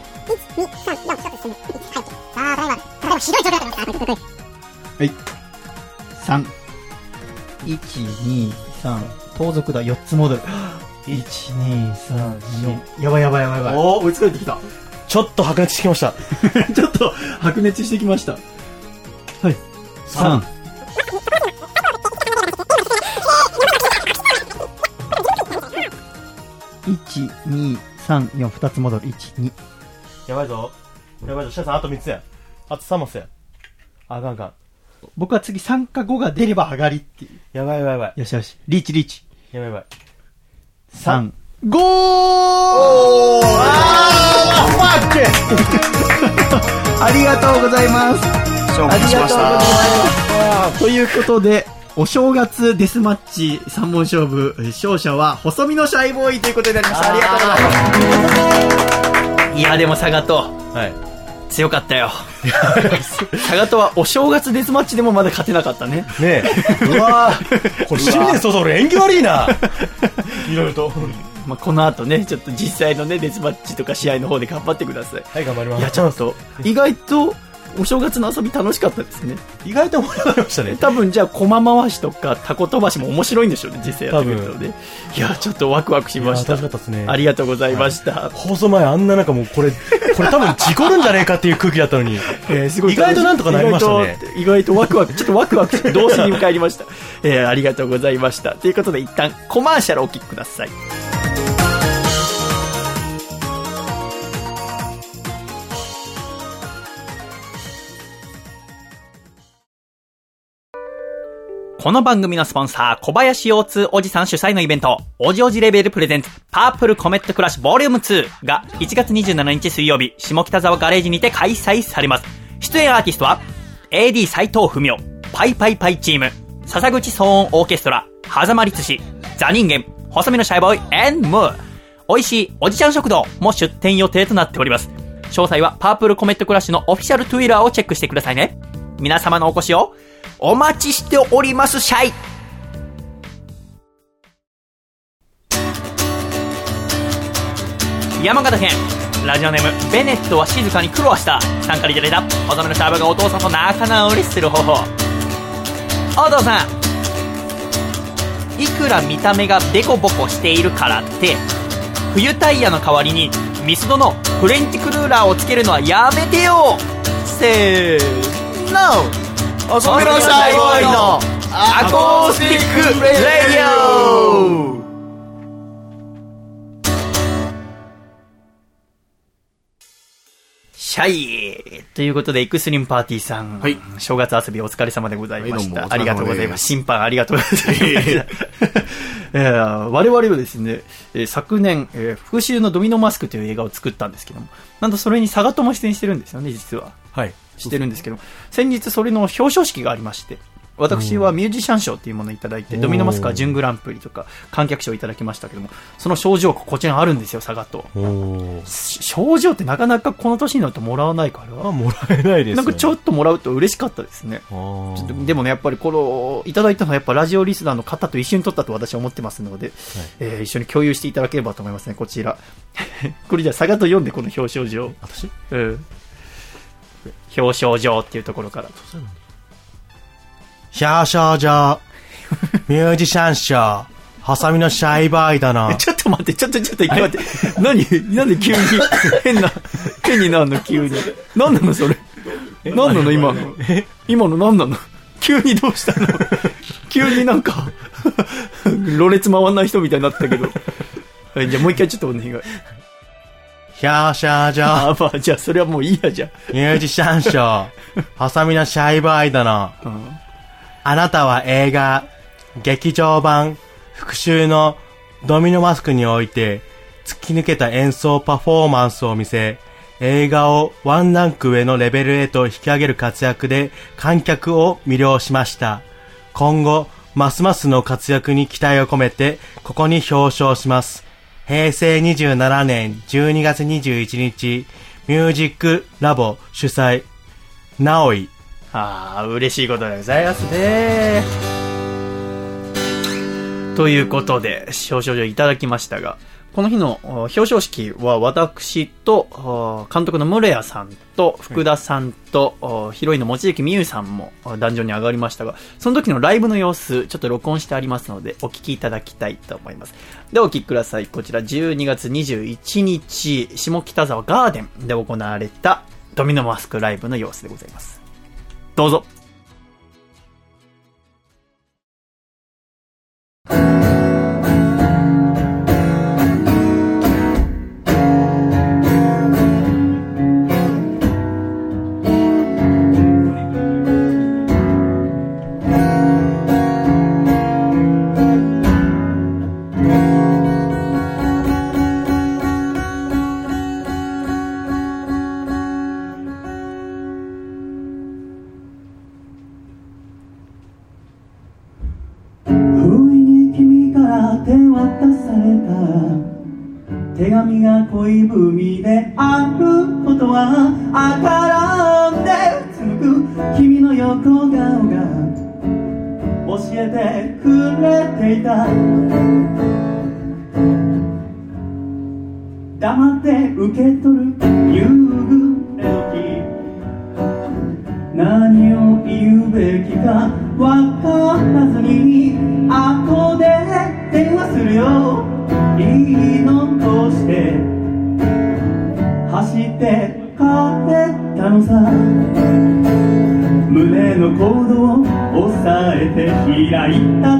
2、3、4、1つ進む。はい。さあ、ただいま、ただいまひどい状況だっ。はい。3。1、2、3。盗賊だ、4つ戻る。1、2、3、4。やばいやばいやばいやばい。お追いつかれてきた。ちょっと白熱してきました。ちょっと白熱してきました。はい。3。1、2、3、4、2つ戻る。1、2。やばいぞ。やばいぞ。シャさん、あと3つや。あと3マスや。あかんあかん。僕は次3か5が出れば上がりっていう。やばいやばいやばい。よしよし。リーチリーチ。やばいやばい。3、5! おー ありがとうございます。勝負しましありがとうございた。ます。ということで、お正月デスマッチ3本勝負、えー勝者は細身のシャイボーイということになりました。ありがとうございます。いや、でも佐賀と、はい。強かったよ。佐賀とはお正月デスマッチでもまだ勝てなかったね。ねえ。うわーこれ新年早々俺縁起悪いな。いろいろと。まあ、この後ね、ちょっと実際のね、デスマッチとか試合の方で頑張ってください。はい、頑張ります。いや、ちょっと、意外と、お正月の遊び楽しかったですね。意外と盛り上がりましたね。多分じゃあ、駒回しとかタコ飛ばしも面白いんでしょうね、実際やってみるとね。いや、ちょっとワクワクしました。かったですねありがとうございました。放送前あんななんかもうこれ、これ多分事故るんじゃねえかっていう空気だったのに。えーすごい意外となんとかなりましたね意外と意外とワクワク、ちょっとワクワクして同時に迎えました。えーありがとうございました。ということで一旦コマーシャルお聞きください。この番組のスポンサー、小林腰痛おじさん主催のイベント、おじおじレーベル presents、パープルコメットクラッシュ volume 2が1月27日水曜日、下北沢ガレージにて開催されます。出演アーティストは、AD 斎藤文夫、パイパイパイチーム、笹口騒音オーケストラ、狭間律師、ザ人間、細身のシャイボーイ、and more。美味しいおじちゃん食堂も出店予定となっております。詳細はパープルコメットクラッシュのオフィシャル Twitter をチェックしてくださいね。皆様のお越しをお待ちしております、シャイ。山形県ラジオネームベネットは静かに苦労した。参加でいただ。いた細めのシャーバがお父さんと仲直りする方法。お父さん。いくら見た目がデコボコしているからって冬タイヤの代わりにミスドのフレンチクルーラーをつけるのはやめてよ。せーの。遊びのシャイボーイのアコースティックレディオシャイということで、エクストリームパーティーさん。はい正月遊びお疲れ様でございました。ありがとうございます。審判ありがとうございました。い え我々はですね、えー昨年、えー復讐のドミノマスクという映画を作ったんですけども、なんとそれに佐賀とも出演してるんですよね、実は。はい。してるんですけど、先日それの表彰式がありまして、私はミュージシャン賞っていうものをいただいて、ドミノマスクは準グランプリとか観客賞をいただきましたけども、その賞状がこちらにあるんですよ、佐賀と。賞状ってなかなかこの年になるともらわないから、あ、もらえないですよ。なんかちょっともらうと嬉しかったですね。でもね、やっぱりこの、いただいたのはやっぱラジオリスナーの方と一緒に撮ったと私は思ってますので、えー一緒に共有していただければと思いますね、こちら。これじゃあ、佐賀と読んでこの表彰状。私？うん。表彰状っていうところから。表彰状。ミュージシャン賞。ハサミのシャイバイだな。ちょっと待って、ちょっとちょっと一回待って。何なんで急に変な、変になるの急に。何なのそれ？何なの今の？今の何なの？急にどうしたの？急になんか、ろれつ回んない人みたいになってたけど。はい、じゃあもう一回ちょっとお願い。表彰状。あ、まあ、じゃあそれはもういいや、じゃミュージシャン賞。ハサミのシャイバイだな。あ。うんあなたは映画、劇場版、復讐のドミノマスクにおいて、突き抜けた演奏パフォーマンスを見せ、映画をワンランク上のレベルへと引き上げる活躍で観客を魅了しました。今後、ますますの活躍に期待を込めて、ここに表彰します。平成27年12月21日、ミュージックラボ主催、ナオイ、ああ、嬉しいことでございますね。ということで、少々いただきましたが、この日のお表彰式は私と、お監督の室谷さんと福田さんと、おヒロインの望月美優さんもお壇上に上がりましたが、その時のライブの様子、ちょっと録音してありますので、お聞きいただきたいと思います。で、お聞きください。こちら12月21日、下北沢ガーデンで行われたドミノマスクライブの様子でございます。どうぞ。恋文であることは赤らんで紡ぐ君の横顔が教えてくれていた。黙って受け取る夕暮れ時何を言うべきか分からずに後でって帰ったのさ。胸のコードを押さえて開いた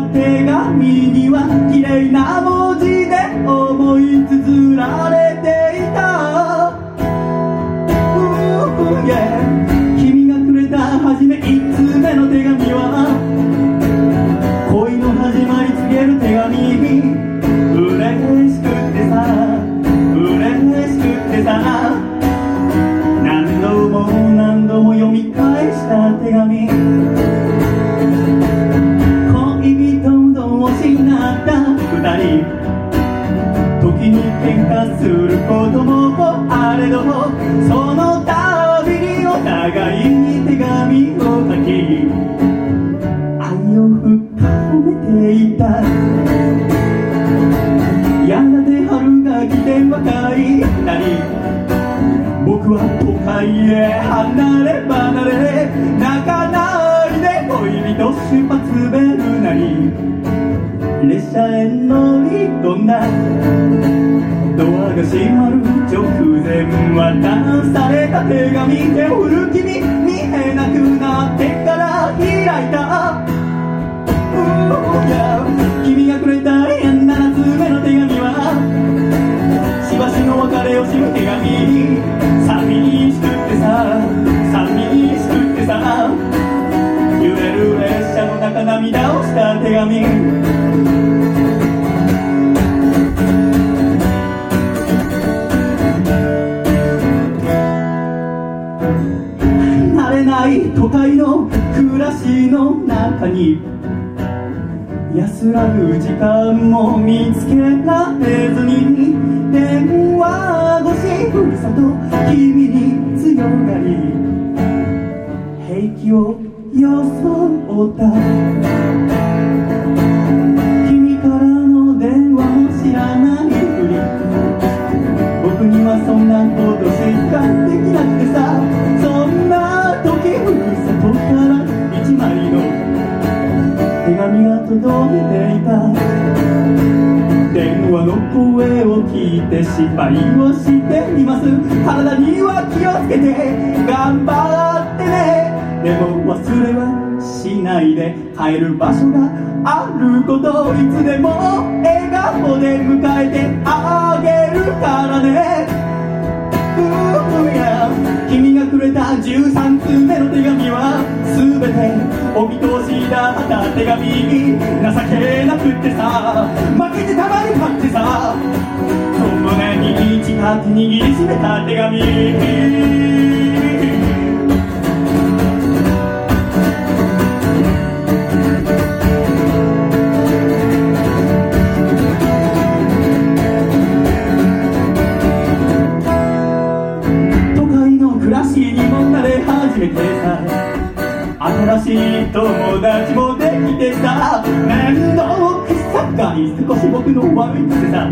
さ面倒くさがり少し僕の悪い癖さ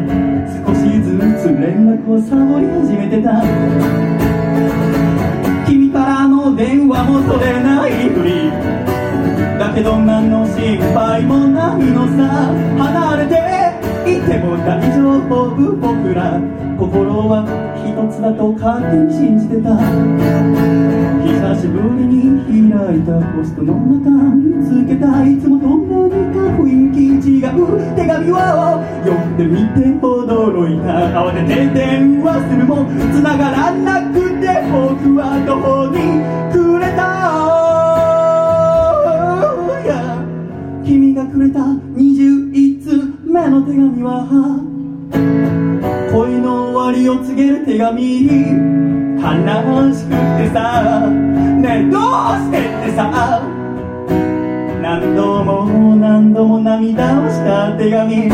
少しずつ連絡をサボり始めてた。君からの電話も取れないふりだけど何の心配もないのさ。離れていても大丈夫僕ら。心はつだと勝手に信じてた。久しぶりに開いたポストの中見つけたいつもと何か雰囲気違う。手紙を読んでみて驚いた慌てて電話するも繋がらなくて僕はどこに？くれた。君がくれた21通目の手紙は恋の終わりを告げる手紙。悲しくてさねえどうしてってさ何度も何度も涙をした手紙。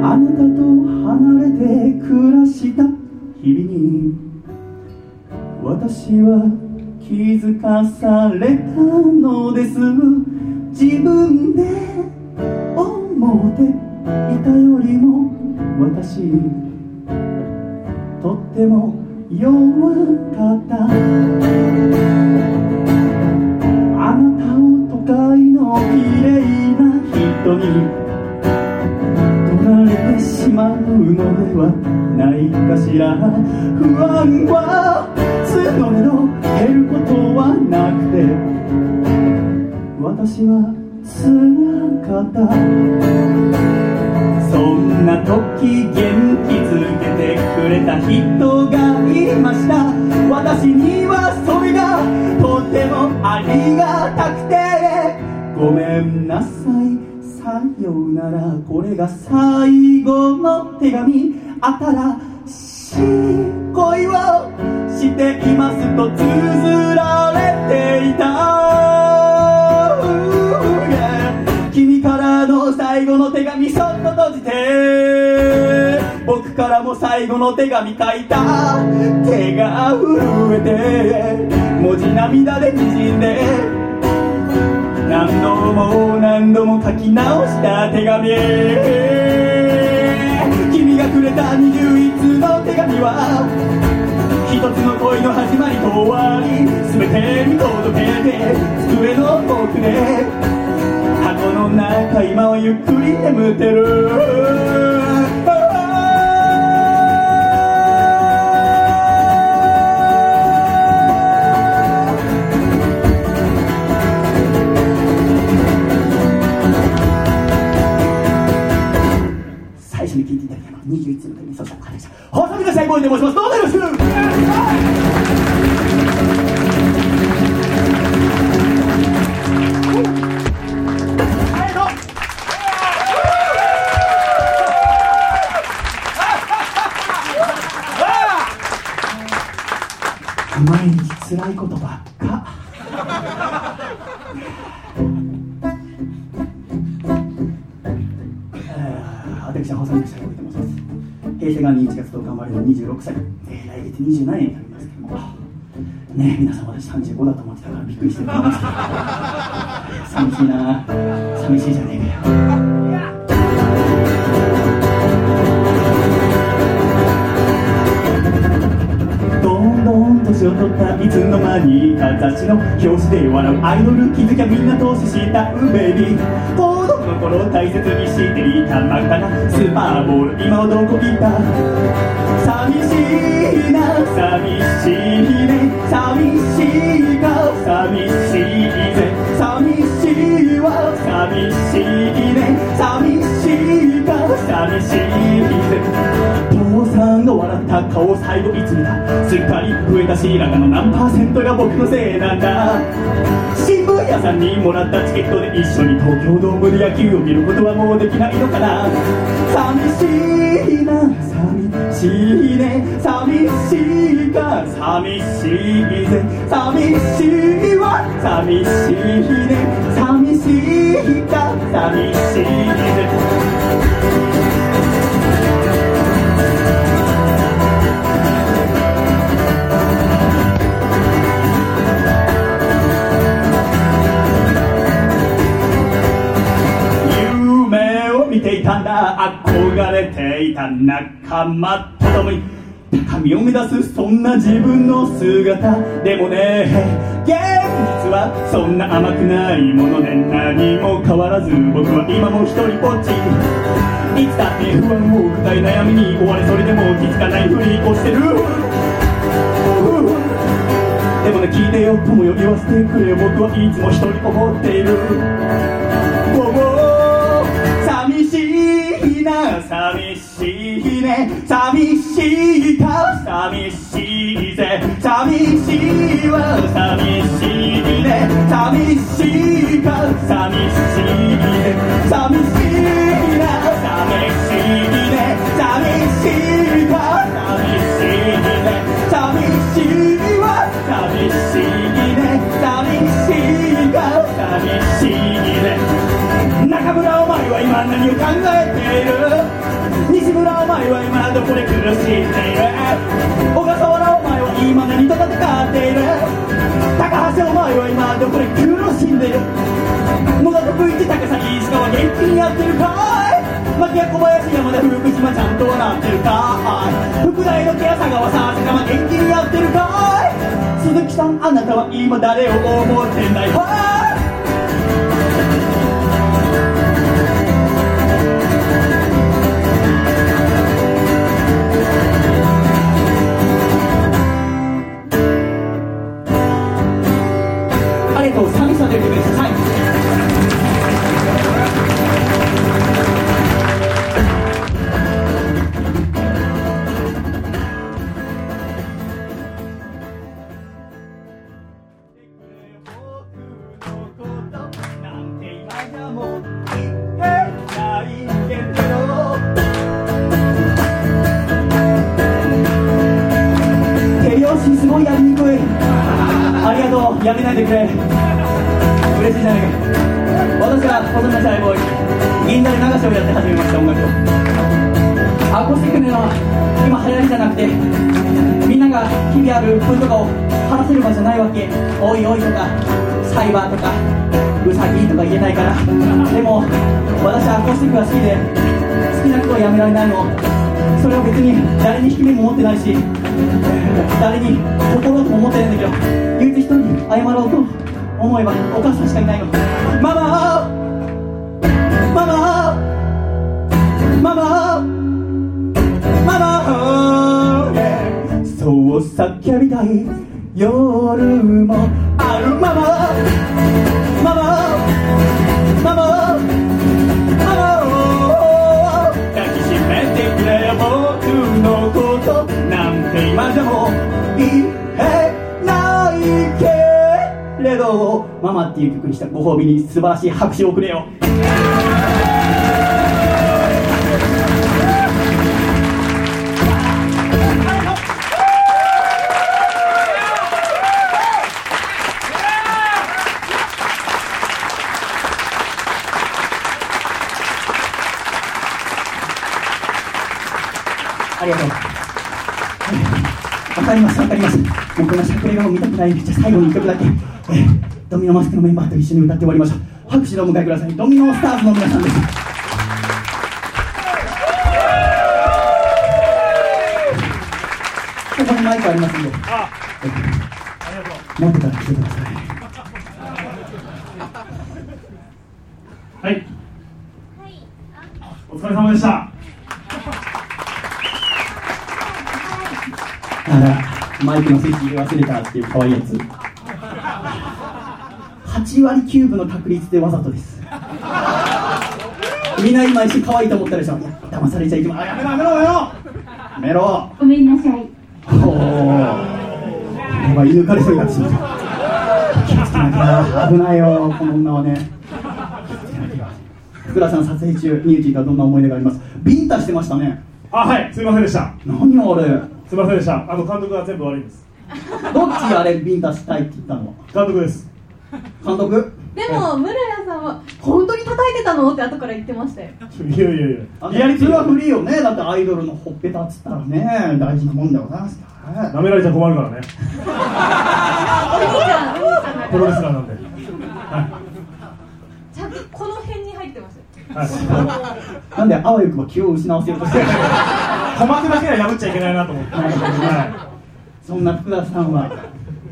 あなたと離れて暮らした日々に私は気づかされたのです。自分で思っていたよりも私とっても弱かった。あなたを都会の綺麗な人にしまうのではないかしら。不安は募りの減ることはなくて私は辛かった。そんな時元気づけてくれた人がいました。私にはそれがとてもありがたくて。ごめんなさい。さようならこれが最後の手紙。新しい恋をしていますと綴られていた。君からの最後の手紙そっと閉じて。僕からも最後の手紙書いた。手が震えて文字涙でにじんで。何度も何度も書き直した手紙君がくれた21の手紙は一つの恋の始まりと終わり全てに届けて机の奥で箱の中今はゆっくり眠ってる緒に聞いていただきたのは21通の手紙そしたらあれでした細身のシャイボーイで申します。どうぞよろしく。だと思ってたからびっくりしてた。寂しいな。寂しいじゃねえかよ。の表紙で笑うアイドル気づきゃみんな投資したうベイビ。ー子供の頃大切にしていた真っ赤なスーパーボール今はどこ行った寂しいな寂しいね。寂しいか寂しいぜ。寂しいわ寂しいね寂しいか寂しいぜ。顔を最後いつ見た。すっかり増えた白髪の何パーセントが僕のせいなんだ。新聞屋さんにもらったチケットで一緒に東京ドームで野球を見ることはもうできないのかな。寂しいな。寂しいね寂しいか。寂しいぜ。寂しいわ。寂しいね。寂しいか。寂しいぜ。ていたんだ。憧れていた仲間と共に高みを目指すそんな自分の姿。でもね現実はそんな甘くないもので何も変わらず僕は今も一人ぼっち。いつだって不安を抱え悩みに追われそれでも気づかないふりをしてる。でもね聞いてよ友よ言わせてくれよ。僕はいつも一人思っている。しいね。寂しいか寂しいぜ。寂しいわ。寂しいね寂しいか。寂しいね寂しいな。寂しいね寂しいか。寂しいね寂しいわ。寂しいね寂しいか。寂しいね中村お前は今何を考えている？前は今どこで苦しんでいる？小笠原お前は今何と戦っている？高橋お前は今どこで苦しんでいる？野田徳一高崎石川元気にやってるかい？牧屋小林山田福島ちゃんと笑ってるかい？福大の木屋佐川さ坂間元気にやってるかい？鈴木さんあなたは今誰を思ってんだい？はいと寂しさで埋めさい。し誰に心とも思ってないんだけど唯一一人に謝ろうと思えばお母さんしかいないの。ママママママママ、そう叫びたいよ。っていう曲にしたご褒美に素晴らしい拍手をくれよありがとう。わかります、わかります。もうこのしゃくれが見たくないんで、じゃ最後に一曲だけ、ミノマスクのメンバーと一緒に歌って終わりましょう。拍手でお迎えください。ドミノスターズの皆さんです。ここにマイクありますんで。持ってたら来てください。はい。お疲れ様でした。あら、マイクのスイッチ入れ忘れたっていう可愛いやつ。8割9分の確率でわざとです。みんな今一瞬可愛いと思ったでしょ。騙されちゃいけません。あやめろやめろやめろ。やめろ。ごめんなさい。今射抜かれそうになってしまった。気をつけなきゃ危ないよこの女はね。福田さん撮影中みゆきがどんな思い出があります？ビンタしてましたね。あはい。すいませんでした。何あれ？すいませんでした。あの監督が全部悪いんです。どっちあれビンタしたいって言ったの？は監督です監督？でも村屋さんは本当に叩いてたの？って後から言ってましたよ。いやいやいや。あリアリティはフリーよね。だってアイドルのほっぺたっつったらね大事なもんでございますからね舐められちゃ困るからね。プロレスラーなんで。ちゃんとこの辺に入ってますよ。はいなんであわよくば気を失わせようとしてる？鼓膜だけは破っちゃいけないなと思って。はそんな福田さんは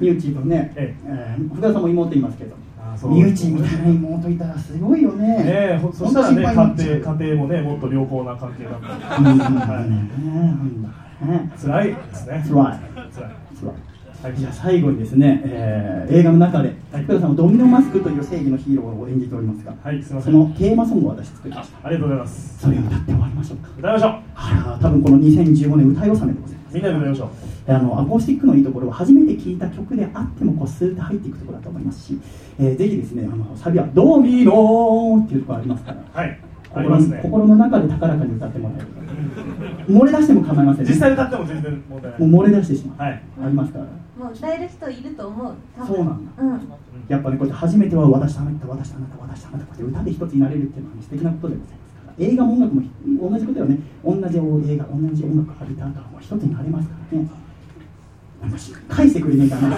みゆちとね、ええ。ー福田さんも妹いますけど。あそうみゆちみたいな妹いたらすごいよね。いねえほそしたらね家庭家庭もねもっと良好な関係だった。うんはい辛いですね。辛い。辛い。辛いはい。じゃあ最後にですね、えー映画の中ではい。福田さんはドミノマスクという正義のヒーローを演じておりますが、はいすいません。そのテーマソングを私作りました。ありがとうございます。それを歌って終わりましょうか。歌いましょう。あら多分この2015年歌い納めでございますみんなで歌いましょう。あのアコースティックのいいところは初めて聴いた曲であってもこうスーッと入っていくところだと思いますし、えーぜひですねあのサビは「ドミノ」っていうところありますからはい。あり心ますね。心の中で高らかに歌ってもらえる漏れ出しても構いません、ね、実際歌っても全然問題ない。もう漏れ出してしまう、はい。ありますから。もう歌える人いると思う。そうなんだ。うん。やっぱねこうやって初めては私とあなた私とあなた私とあなたこうやって歌で一つになれるっていうのは、ね、素敵なことでございます映画も音楽も同じことよね。同じ映画同じ音楽を浴びた後はもう一つになれますからね。返してくれねえかな。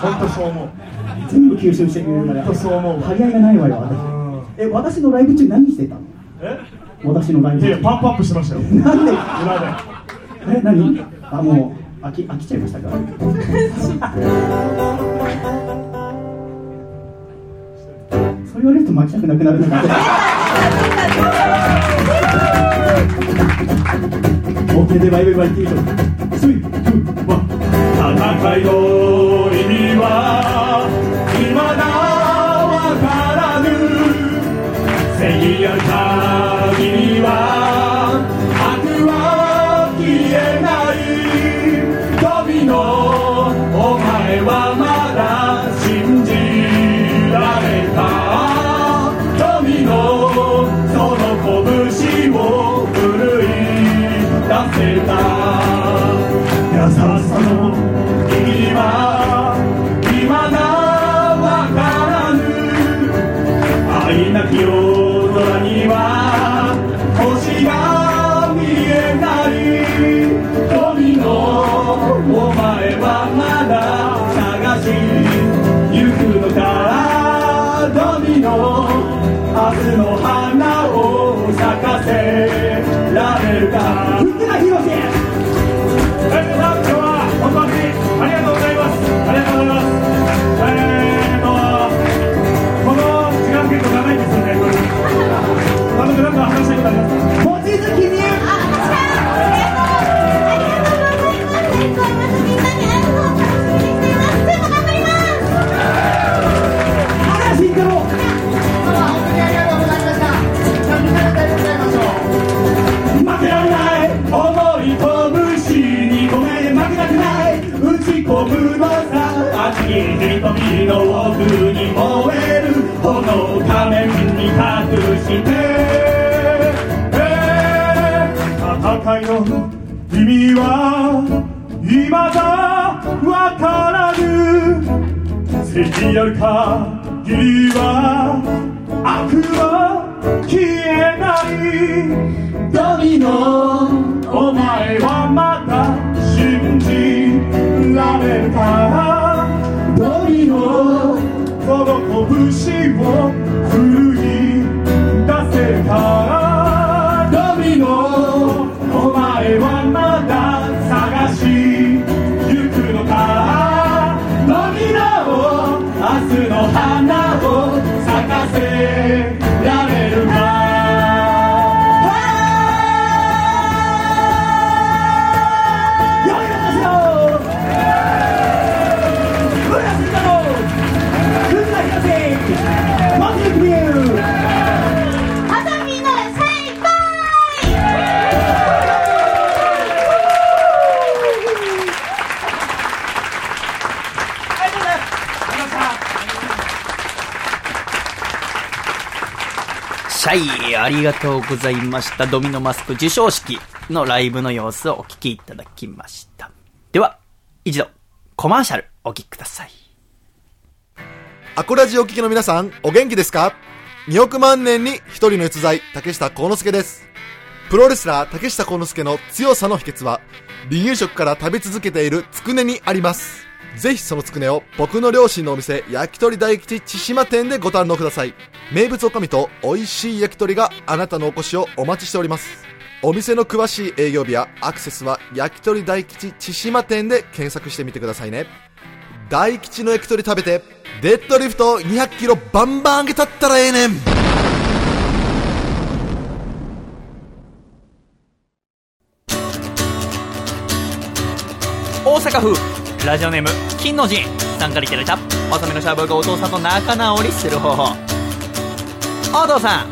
本当そう思う。全部吸収してくれるから。本当そう思う張り合いがないわようん。私え私のライブ中何してたの？え？私のライブ中。パンプアップしてましたよ。なんで？裏で。え何？あもう飽き飽きちゃいましたか？らそう言われると巻きたくなくなるのか OK でバイバイバイって言うと3、2、1戦いの意味は未だわからぬ正義ある限りは瞳の奥に燃える炎仮面に隠して、戦いの意味は未だわからぬ。正義ある限りは悪は消えない。ドミノお前はまだ信じられるかありがとうございました。ドミノマスク授賞式のライブの様子をお聞きいただきました。では、一度、コマーシャルお聞きください。アコラジお聞きの皆さん、お元気ですか ?2 億万年に一人の逸材、竹下幸之助です。プロレスラー竹下幸之助の強さの秘訣は、離乳食から食べ続けているつくねにあります。ぜひそのつくねを僕の両親のお店、焼き鳥大吉千島店でご堪能ください。名物おかみと美味しい焼き鳥があなたのお越しをお待ちしております。お店の詳しい営業日やアクセスは焼き鳥大吉千島店で検索してみてくださいね。大吉の焼き鳥食べて、デッドリフト200キロバンバン上げたったらええねん大阪府ラジオネーム金の神さんからいただいた細めのシャーブがお父さんと仲直りする方法。お父さん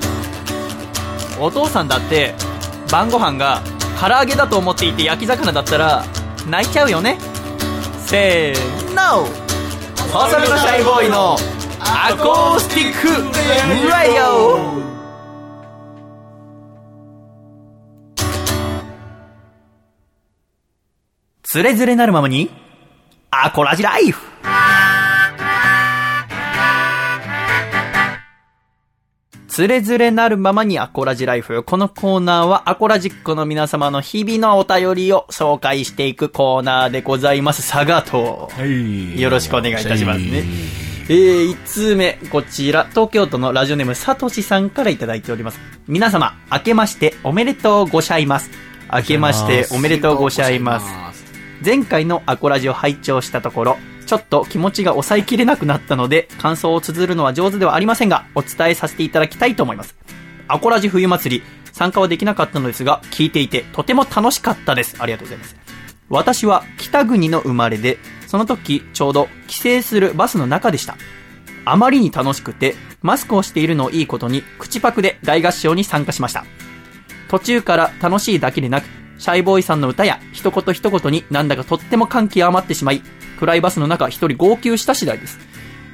お父さんだって晩ご飯が唐揚げだと思っていて焼き魚だったら泣いちゃうよね。せーの。細めのシャイボーイのアコースティックラディオつれづれなるままに、アコラジライフつれづれなるままにアコラジライフ。このコーナーはアコラジックの皆様の日々のお便りを紹介していくコーナーでございます。佐賀と、よろしくお願いいたしますね。えー、1通目、こちら、東京都のラジオネーム、さとしさんからいただいております。皆様、明けましておめでとうごしゃいます。明けましておめでとうごしゃいます。前回のアコラジを拝聴したところ、ちょっと気持ちが抑えきれなくなったので、感想を綴るのは上手ではありませんが、お伝えさせていただきたいと思います。アコラジ冬祭り、参加はできなかったのですが、聞いていてとても楽しかったです。ありがとうございます。私は北国の生まれで、その時ちょうど帰省するバスの中でした。あまりに楽しくて、マスクをしているのをいいことに、口パクで大合唱に参加しました。途中から楽しいだけでなく、シャイボーイさんの歌や一言一言になんだかとっても感極まってしまい、暗いバスの中一人号泣した次第です。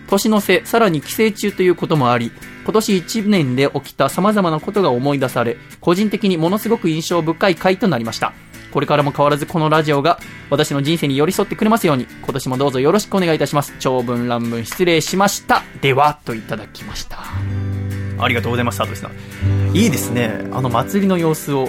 年の瀬、さらに帰省中ということもあり、今年1年で起きた様々なことが思い出され、個人的にものすごく印象深い回となりました。これからも変わらずこのラジオが私の人生に寄り添ってくれますように、今年もどうぞよろしくお願いいたします。長文乱文失礼しました。では、といただきました。ありがとうございます、サトシさん。いいですね。あの祭りの様子を、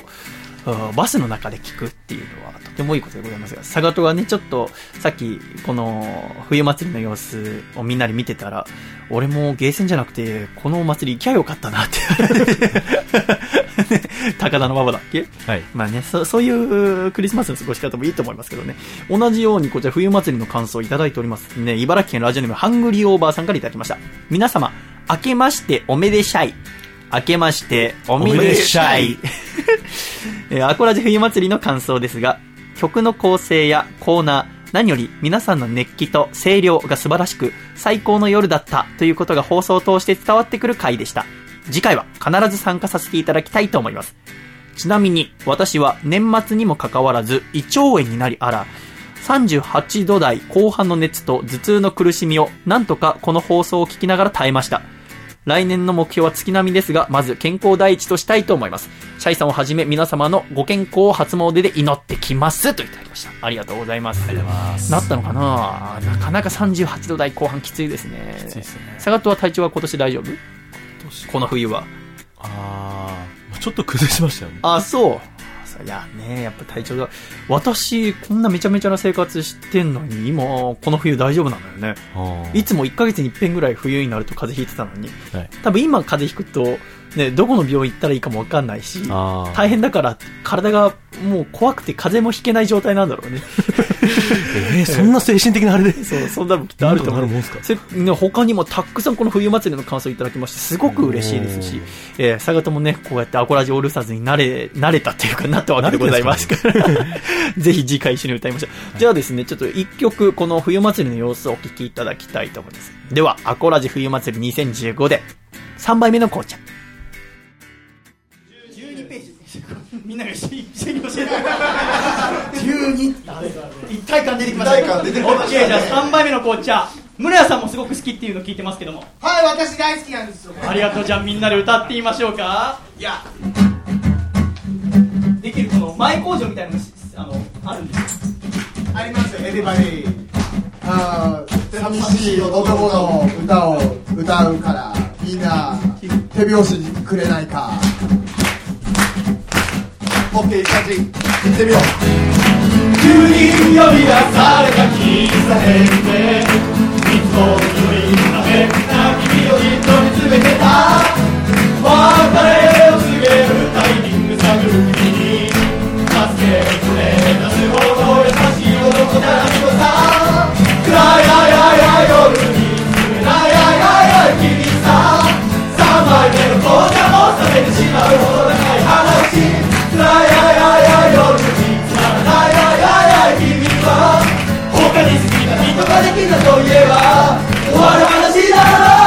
バスの中で聞くっていうのはとてもいいことでございますが、佐賀とはね、ちょっと、さっき、この、冬祭りの様子をみんなで見てたら、俺もゲーセンじゃなくて、このお祭り行きゃよかったなって、ね 高田の馬場だっけ？はい。まあねそ、そういうクリスマスの過ごし方もいいと思いますけどね。同じようにこちら冬祭りの感想をいただいております。ね、茨城県ラジオネームハングリーオーバーさんからいただきました。皆様、明けましておめでしゃい。明けましておめでしゃい。えーアコラジ冬祭りの感想ですが、曲の構成やコーナー、何より皆さんの熱気と声量が素晴らしく、最高の夜だったということが放送を通して伝わってくる回でした。次回は必ず参加させていただきたいと思います。ちなみに、私は年末にもかかわらず、胃腸炎になりあら、38度台後半の熱と頭痛の苦しみを、なんとかこの放送を聞きながら耐えました。来年の目標は月並みですが、まず健康第一としたいと思います。シャイさんをはじめ皆様のご健康を初詣で祈ってきます。といただきました。ありがとうございます。ありがとうございます。なったのかな？なかなか38度台後半きついですね。きついですね。サガットは体調は今年大丈夫？この冬は。あー、ちょっと崩しましたよね。あ、そう。いやね、やっぱ体調が。私、こんなめちゃめちゃな生活してんのに、今、この冬大丈夫なんだよね。あいつも1ヶ月に一遍ぐらい冬になると風邪ひいてたのに、ーはい。多分今風邪ひくと、ね、どこの病院行ったらいいかもわかんないし、大変だから、体がもう怖くて風邪もひけない状態なんだろうね。えー、そんな精神的なあれで？そう、そんなのきっとあると思う。なんすか？それね、他にもたくさんこの冬祭りの感想いただきまして、すごく嬉しいですし、えー、佐賀ともね、こうやってアコラジオールスターズになれ、慣れたっていうか、なったわけでございますから、ぜひ次回一緒に歌いましょう。じゃあですね、ちょっと一曲、この冬祭りの様子をお聞きいただきたいと思います。では、アコラジ冬祭り2015で、3杯目の紅茶。なが一緒に教えて。12。一体感出てきました。一体感出てきましたオッケー、じゃあ3杯目の紅茶。村屋さんもすごく好きっていうのを聞いてますけども。はい私大好きなんですよありがとうじゃあみんなで歌ってみましょうかいやできるこの前工場みたいなのしあのあるんですありますよエディあー寂しい男の歌を歌うからみんな手拍子くれないか OK カチ行ってみよう急に呼び出された喫茶店でいつも一人なめな君をじっと見つめてた別れを告げるタイミング探る君に助けてくれたすほど優しい男ならみこさ暗いあいあいあい夜に冷たいあいあいあい君さ三枚目の紅茶も冷めてしまうほどな人ができたといえば終わる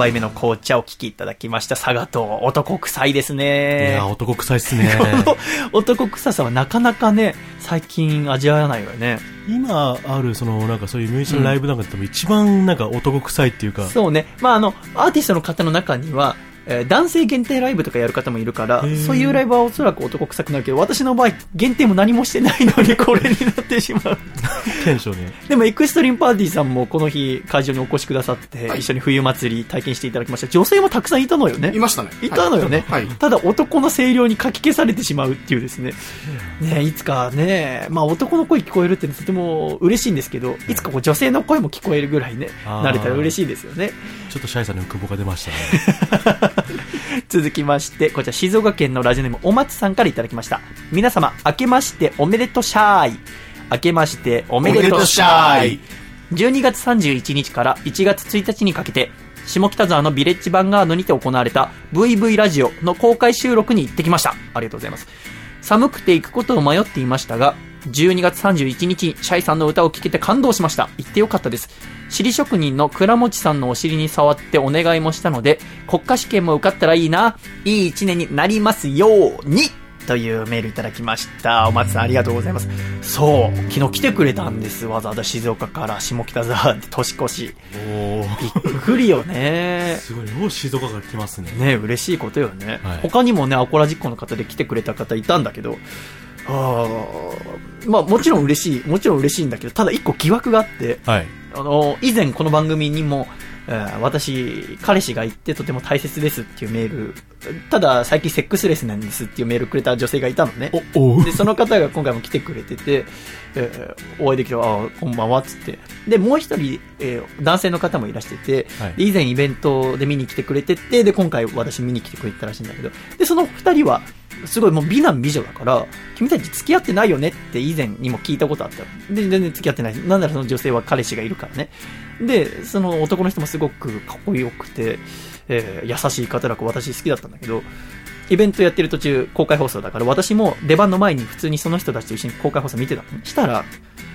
杯目の紅茶を聞きいただきました。佐賀と男臭いですね。いや、男臭いっすね。男臭さはなかなかね、最近味わわないわよね。今ある、その、なんかそういうミュージシャンライブなんかでも一番なんか男臭いっていうか。そうね。まあ、あの、アーティストの方の中には、えー男性限定ライブとかやる方もいるから、ーそういうライブはおそらく男臭くなるけど、私の場合、限定も何もしてないのにこれになってしまう。テンションね。でも、エクストリームパーティーさんもこの日、会場にお越しくださって、一緒に冬祭り体験していただきました。女性もたくさんいたのよね。いましたね。いたのよね。はい。ただ男の声量にかき消されてしまうっていうですね。ねいつかね、まあ男の声聞こえるってとても嬉しいんですけど、いつかこう女性の声も聞こえるぐらいね、あーなれたら嬉しいですよね。ちょっとシャイさんの久保が出ましたね。続きまして、こちら静岡県のラジオネームお松さんからいただきました。皆様、明けましておめでとうシャイ。明けましておめでとうシャイ。12月31日から1月1日にかけて、下北沢のビレッジヴァンガードにて行われた VV ラジオの公開収録に行ってきました。ありがとうございます。寒くて行くことを迷っていましたが、12月31日にシャイさんの歌を聴けて感動しました。行ってよかったです。尻職人の倉持さんのお尻に触ってお願いもしたので、国家試験も受かったらいいな、いい一年になりますようにというメールいただきました。お松さんありがとうございます。そう、昨日来てくれたんです。わざわざ静岡から下北沢で年越し。おびっくりよね。すごい、もう静岡から来ますね。ね嬉しいことよね、はい他にもねアコラ実行の方で来てくれた方いたんだけどあーまあもちろん嬉しいもちろん嬉しいんだけどただ一個疑惑があってはい。あの以前この番組にも、えー私彼氏がいてとても大切ですっていうメールただ最近セックスレスなんですっていうメールくれた女性がいたのねでその方が今回も来てくれてて、えーお会いできて、ああ、こんばんはっつって。で、もう一人、えー男性の方もいらしてて、はいで以前イベントで見に来てくれてて、で、今回私見に来てくれてたらしいんだけど、で、その二人は、すごいもう美男美女だから、君たち付き合ってないよねって以前にも聞いたことあった。で、全然付き合ってない。なんならその女性は彼氏がいるからね。で、その男の人もすごくかっこよくて、えー優しい方だから私好きだったんだけど、イベントやってる途中公開放送だから私も出番の前に普通にその人たちと一緒に公開放送見てたのねしたら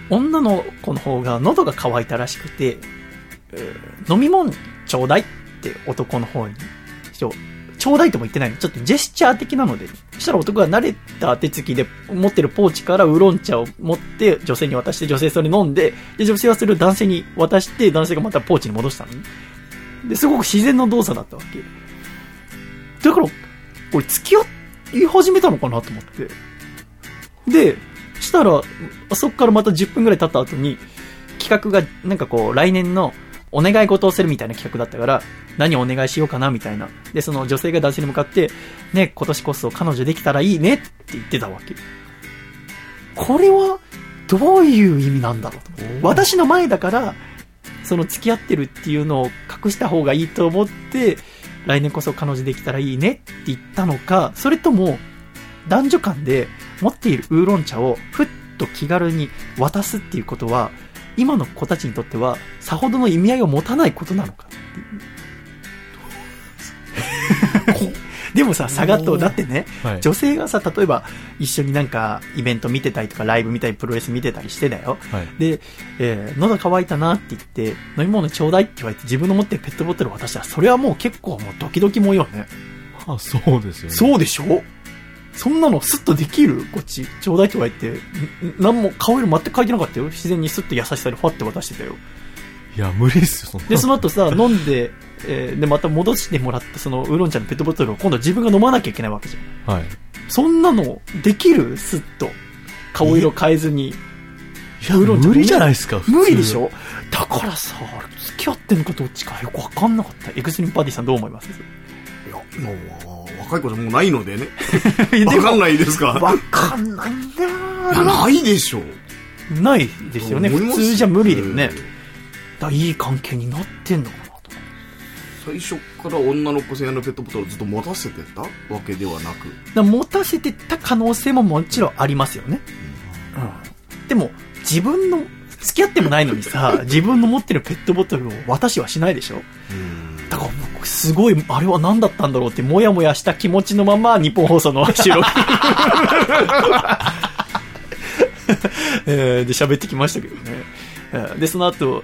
女の子の方が喉が渇いたらしくて、えー飲み物ちょうだいって男の方にちょうだいとも言ってないの。ちょっとジェスチャー的なので、そしたら男が慣れた手つきで持ってるポーチからウーロン茶を持って女性に渡して女性それ飲んで、で、女性はそれを男性に渡して男性がまたポーチに戻したのね。で、すごく自然な動作だったわけ。だから、俺付き合い始めたのかなと思って。で、したら、そっからまた10分くらい経った後に、企画が、なんかこう、来年のお願い事をするみたいな企画だったから、何をお願いしようかなみたいな。で、その女性が男性に向かって、ね、今年こそ彼女できたらいいねって言ってたわけ。これは、どういう意味なんだろうと。私の前だから、その付き合ってるっていうのを隠した方がいいと思って、来年こそ彼女できたらいいねって言ったのか、それとも、男女間で持っているウーロン茶をふっと気軽に渡すっていうことは、今の子たちにとっては、さほどの意味合いを持たないことなのかっていう。でもさ、差がと、だってね、はい女性がさ、例えば一緒になんかイベント見てたりとかライブ見たりプロレス見てたりしてだよ。はいで、えー喉乾いたなって言って、飲み物ちょうだいって言われて自分の持ってるペットボトルを渡したら、それはもう結構もうドキドキもよね。あ、そうですよね。そうでしょ？そんなのスッとできる？こっち、ちょうだいって言われて、ん何も顔色全く変えてなかったよ。自然にスッと優しさでファって渡してたよ。いや、無理っすよ、そんな。で、その後さ、飲んで、えーで、また戻してもらったそのウーロン茶のペットボトルを今度は自分が飲まなきゃいけないわけじゃん。はい。そんなのできる？スッと。顔色変えずに。いや、無理じゃないですか、普通無理でしょ？だからさ、付き合ってんのかどっちかよくわかんなかった。エクストリームパーティーさんどう思います？いや、もう、若い子じゃもうないのでね。わかんないですか？わかんないんだないでしょ。ないですよね。普通じゃ無理だよね。だいい関係になってんのかなと。最初から女の子専用のペットボトルをずっと持たせてた？わけではなく。だ持たせてた可能性ももちろんありますよね。うん。でも、自分の、付き合ってもないのにさ、自分の持ってるペットボトルを渡しはしないでしょだから僕、すごい、あれは何だったんだろうって、もやもやした気持ちのまま、日本放送の収録。えーで、喋ってきましたけどね。で、その後、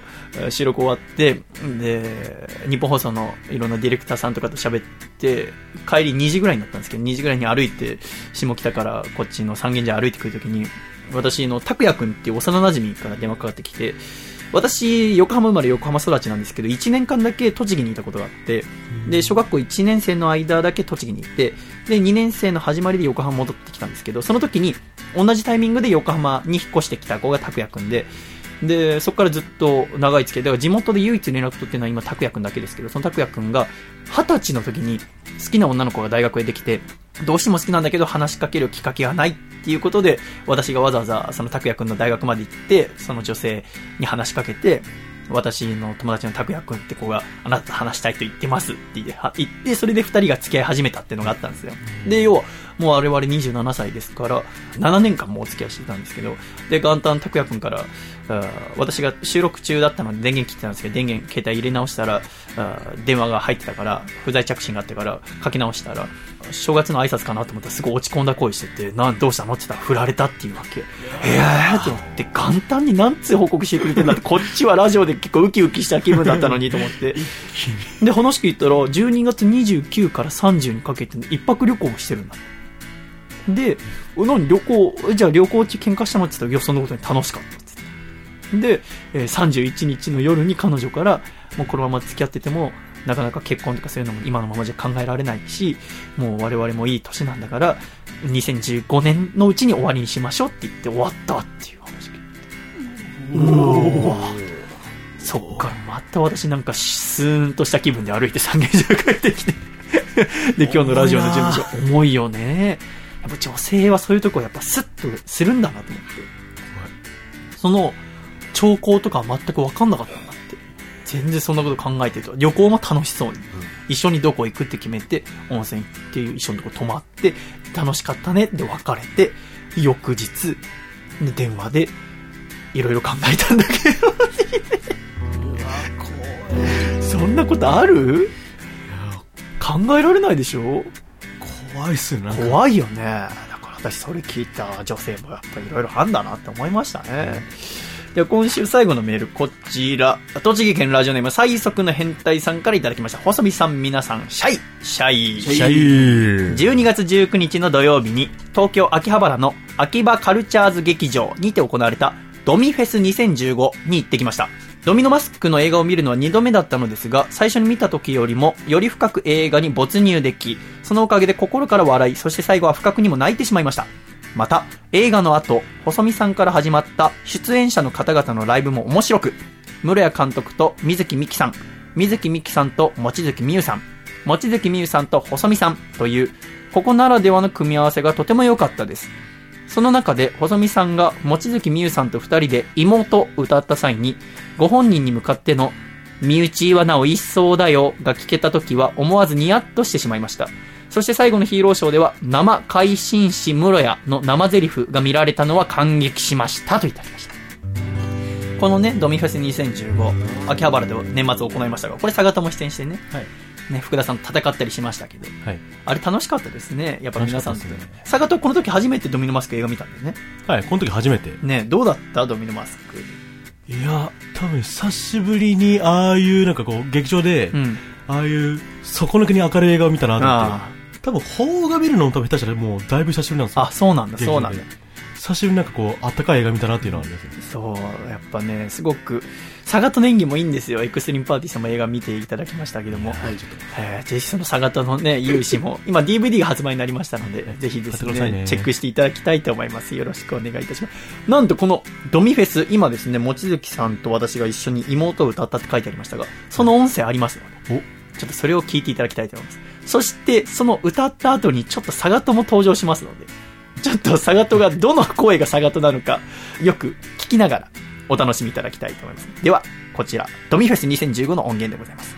収録終わって、で、日本放送のいろんなディレクターさんとかと喋って、帰り2時ぐらいになったんですけど、2時ぐらいに歩いて、下北からこっちの三軒茶屋歩いてくるときに、私の拓也くんっていう幼馴染から電話かかってきて、私、横浜生まれ横浜育ちなんですけど、1年間だけ栃木にいたことがあって、で、小学校1年生の間だけ栃木に行って、で、2年生の始まりで横浜戻ってきたんですけど、その時に、同じタイミングで横浜に引っ越してきた子が拓也くんで、で、そこからずっと長い付き合い。だから地元で唯一連絡取ってるのは今拓也くんだけですけど、その拓也くんが二十歳の時に好きな女の子が大学へできて、どうしても好きなんだけど話しかけるきっかけがないっていうことで、私がわざわざその拓也くんの大学まで行って、その女性に話しかけて、私の友達の拓也くんって子があなたと話したいと言ってますって言って、それで二人が付き合い始めたっていうのがあったんですよ。で、要は、もう我々27歳ですから、7年間もお付き合いしてたんですけど、で、元旦拓也くんから、あー私が収録中だったので電源切ってたんですけど、電源、携帯入れ直したら、あー電話が入ってたから、不在着信があってから、書き直したら、正月の挨拶かなと思ったらすごい落ち込んだ声してて、なん、どうしたのって言ったら振られたっていうわけ。えーと思って、元旦に何つ報告してくれてんだって、こっちはラジオで結構ウキウキした気分だったのにと思って。で、話聞いたら、12月29から30にかけて一泊旅行をしてるんだ。で、お何旅行、えじゃあ旅行中喧嘩したのって言ったら、いや、そんなことに楽しかった。で、えー31日の夜に彼女から、もうこのまま付き合ってても、なかなか結婚とかそういうのも今のままじゃ考えられないし、もう我々もいい年なんだから、2015年のうちに終わりにしましょうって言って終わったっていう話うそっからまた私なんかスーンとした気分で歩いて三軒茶屋帰ってきて で、今日のラジオの準備所、重いよね。やっぱ女性はそういうとこやっぱスッとするんだなと思って。その、兆候とかは全く分かんなかったんだって。全然そんなこと考えてると。旅行も楽しそうに。一緒にどこ行くって決めて、温泉行って一緒のとこ泊まって、楽しかったねって別れて、翌日、で電話で、いろいろ考えたんだけど、そんなことある？考えられないでしょ？怖いっすよなんか怖いよね。だから私それ聞いた女性もやっぱりいろいろあんだなって思いましたね。では今週最後のメール、こちら。栃木県ラジオネーム最速の変態さんからいただきました。細見さん、皆さん、シャイ、シャイ、シャイ12月19日の土曜日に、東京秋葉原の秋葉カルチャーズ劇場にて行われた、ドミフェス2015に行ってきました。ドミノマスクの映画を見るのは2度目だったのですが、最初に見た時よりも、より深く映画に没入でき、そのおかげで心から笑い、そして最後は深くにも泣いてしまいました。また、映画の後、細見さんから始まった出演者の方々のライブも面白く、室谷監督と水木美紀さん、水木美紀さんと望月美優さん、望月美優さんと細見さんという、ここならではの組み合わせがとても良かったです。その中で、細見さんが望月美優さんと二人で妹を歌った際に、ご本人に向かっての、身内はなお一層だよが聞けた時は思わずニヤッとしてしまいました。そして最後のヒーローショーでは、生改心士室谷の生台詞が見られたのは感激しましたといただきました。このね、ドミフェス2015、秋葉原で年末行いましたが、これ、佐賀とも出演してね、ね、福田さんと戦ったりしましたけど、はい。あれ楽しかったですね。やっぱ皆さんとね佐賀とこの時初めてドミノマスク映画見たんだよね。はい、この時初めて。ね、どうだった？ドミノマスク。いや、多分久しぶりにああいうなんかこう、劇場で、うん。ああいう底抜けに明るい映画を見たなって。多分、邦画見るのも多分下手したらもうだいぶ久しぶりなんですよ。あ、そうなんだ、そうなんだ。久しぶりになんかこう、あったかい映画見たなっていうのはありますね。そう、やっぱね、すごく、佐賀と年技もいいんですよ。エクストリームパーティーさんも映画見ていただきましたけども。はい、ちょっと。えーぜひその佐賀とのね、有志も、今 DVD が発売になりましたので、ぜひですね、ねチェックしていただきたいと思います。よろしくお願いいたします。なんとこのドミフェス、今ですね、望月さんと私が一緒に妹を歌ったって書いてありましたが、その音声ありますので、ちょっとそれを聞いていただきたいと思います。そして、その歌った後にちょっと佐賀とも登場しますので、ちょっと佐賀とがどの声が佐賀となのか、よく聞きながらお楽しみいただきたいと思います。では、こちら、ドミフェス2015の音源でございます。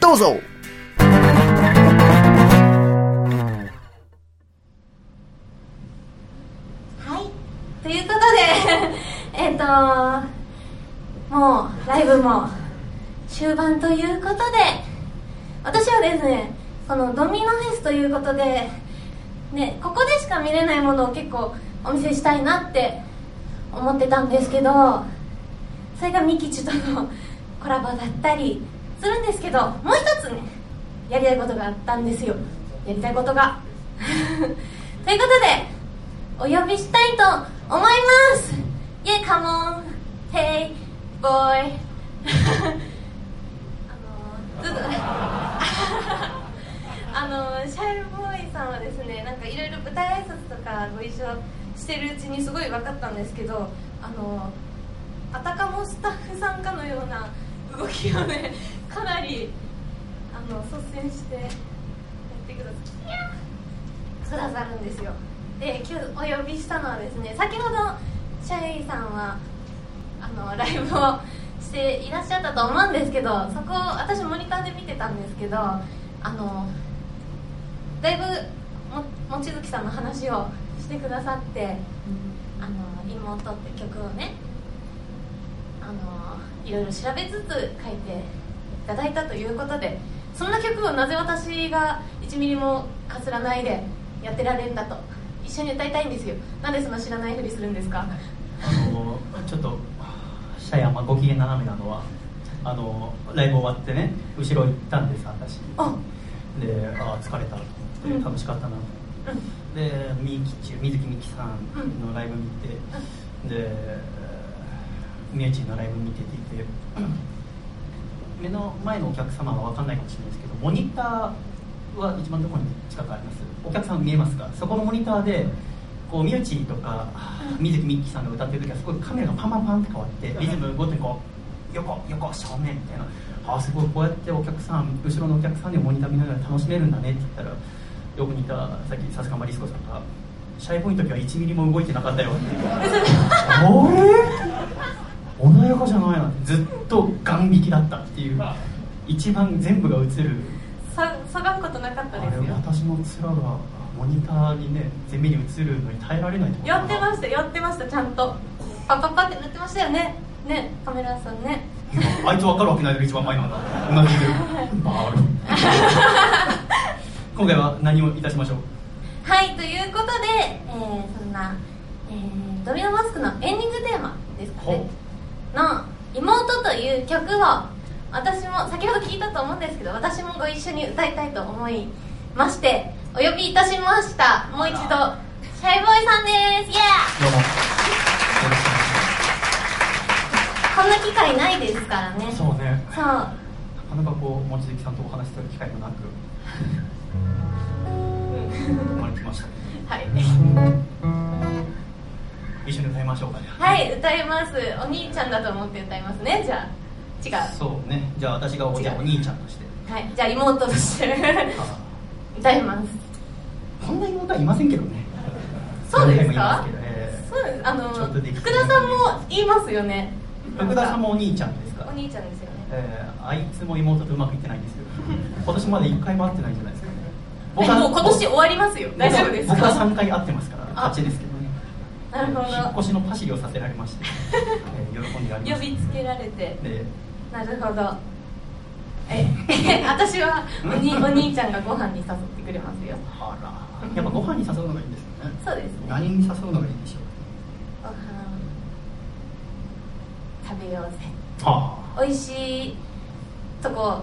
どうぞということで えっともうライブも終盤ということで私はですねこのドミノフェスということでねここでしか見れないものを結構お見せしたいなって思ってたんですけどそれがミキチとのコラボだったりするんですけどもう一つねやりたいことがあったんですよ。やりたいことが。ということでお呼びしたいと思います。Yeah, come on Hey, boy あのずっとあのシャイボーイさんはですねなんかいろいろ舞台挨拶とかご一緒してるうちにすごい分かったんですけどあのあたかもスタッフさんかのような動きをね かなりあの率先してやってくださくださるんですよ。で今日お呼びしたのはですね先ほどシャイさんはあのライブをしていらっしゃったと思うんですけどそこを私モニターで見てたんですけどあのだいぶも望月さんの話をしてくださって「あの妹」って曲をねあのいろいろ調べつつ書いていただいたということでそんな曲をなぜ私が1ミリもかすらないでやってられるんだと一緒に歌いたいんですよ。なんでその知らないふりするんですか？あのちょっとシャイアンまご機嫌斜めなのはあのライブ終わってね後ろ行ったんです私。あ。であー疲れたと思って楽しかったな、でみきち水木美紀さんのライブ見て、でみゆちんのライブ見てていて目の前のお客様は分かんないかもしれないですけどモニターは一番どこに近くあります？お客さん見えますか？そこのモニターでこうみゆちとか水木美紀さんが歌ってる時はすごいカメラがパンパンパンって変わってリズムごとにこう横横正面みたいな。あすごいこうやってお客さん後ろのお客さんにもモニター見ながら楽しめるんだねって言ったら横にいたさっきさすがまりすこさんがシャイボーイの時は1ミリも動いてなかったよって。あれ穏やかじゃないなずっとガン引きだったっていう一番全部が映る。さ下がることなかったですよ。私の面がモニターにね前面に映るのに耐えられないとやってましたやってましたちゃんと。パッパッパって塗ってましたよね。ねカメラさんね。あいつ分かるわけないだろ一番前なんだ。同じで。バール。今回は何をいたしましょう？はいということで、えーそんな、えードミノマスクのエンディングテーマでですかね。の「妹」という曲を私も先ほど聞いたと思うんですけど私もご一緒に歌いたいと思いましてお呼びいたしました。もう一度。シャイボーイさんです。イエーどうもこんな機会ないですからね。そうね。そう。なかなかこう望月さんとお話しする機会もなく。生まれてきました。はい。一緒に歌いましょうか。ねはい歌います。お兄ちゃんだと思って歌いますね。じゃあ違う。そうね。じゃあ私がお兄ちゃんとして。はい。じゃあ妹として 歌いますこんな妹はいませんけどね。そうですか？あのちょっとでき福田さんも言いますよね。ー福田さんもお兄ちゃんですか？お兄ちゃんですよね。えーあいつも妹とうまくいってないんですよ今年まで1回も会ってないんじゃないですかね。えもう今年終わりますよ。大丈夫ですか？僕は3回会ってますからあ。勝ちですけどね。なるほ引っ越しのパシリをさせられまして、えー喜んでやりましたど呼びつけられて。でなるほど。え 私はおにお兄ちゃんがご飯に誘ってくれますよ。あらやっぱご飯に誘うのがいいんですよね。そうですね。何に誘うのがいいでしょご飯食べようぜ。うは美味しいとこ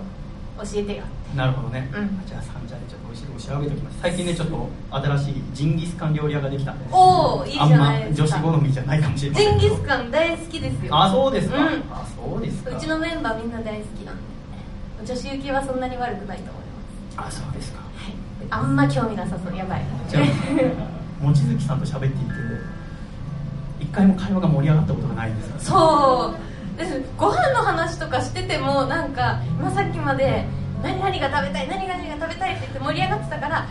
教えてよあなるほどね、うん。じゃあ三茶でちょっと美味しいとこ調べておきます最近ねちょっと新しいジンギスカン料理屋ができたんで。おおいいじゃないですか。あんま女子好みじゃないかもしれませんジンギスカン大好きですよ。あそうですか、うん。あそうですか。うちのメンバーみんな大好きなんで。女子受けはそんなに悪くないと思いあそうですか。ますあんま興味なさそう。やばい。じゃあ望月さんと喋っていて一回も会話が盛り上がったことがないんですよそう。ですご飯の話とかしててもなんか今さっきまで何々が食べたい何々が食べたいって言って盛り上がってたから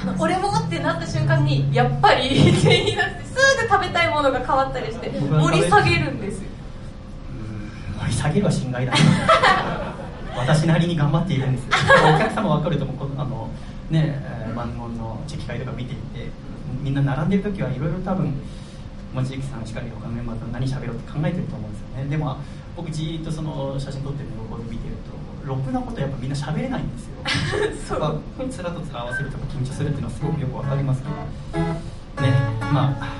あの俺もってなった瞬間にやっぱりって言い出してすぐ食べたいものが変わったりして盛り下げるんですよ。盛り下げるは心外だ 私なりに頑張っているんですよ。お客様分かると思う。このあのねえー万能のチェキ会とか見ていてみんな並んでる時はいろいろ多分望月さんしかり他のメンバーと何喋ろうって考えてると思うんですよね。でも僕じーっとその写真撮ってる横で見てるとろくなことやっぱみんな喋れないんですよ。そう。つらとつら合わせるとか緊張するっていうのはすごくよくわかりますけど。ねまあ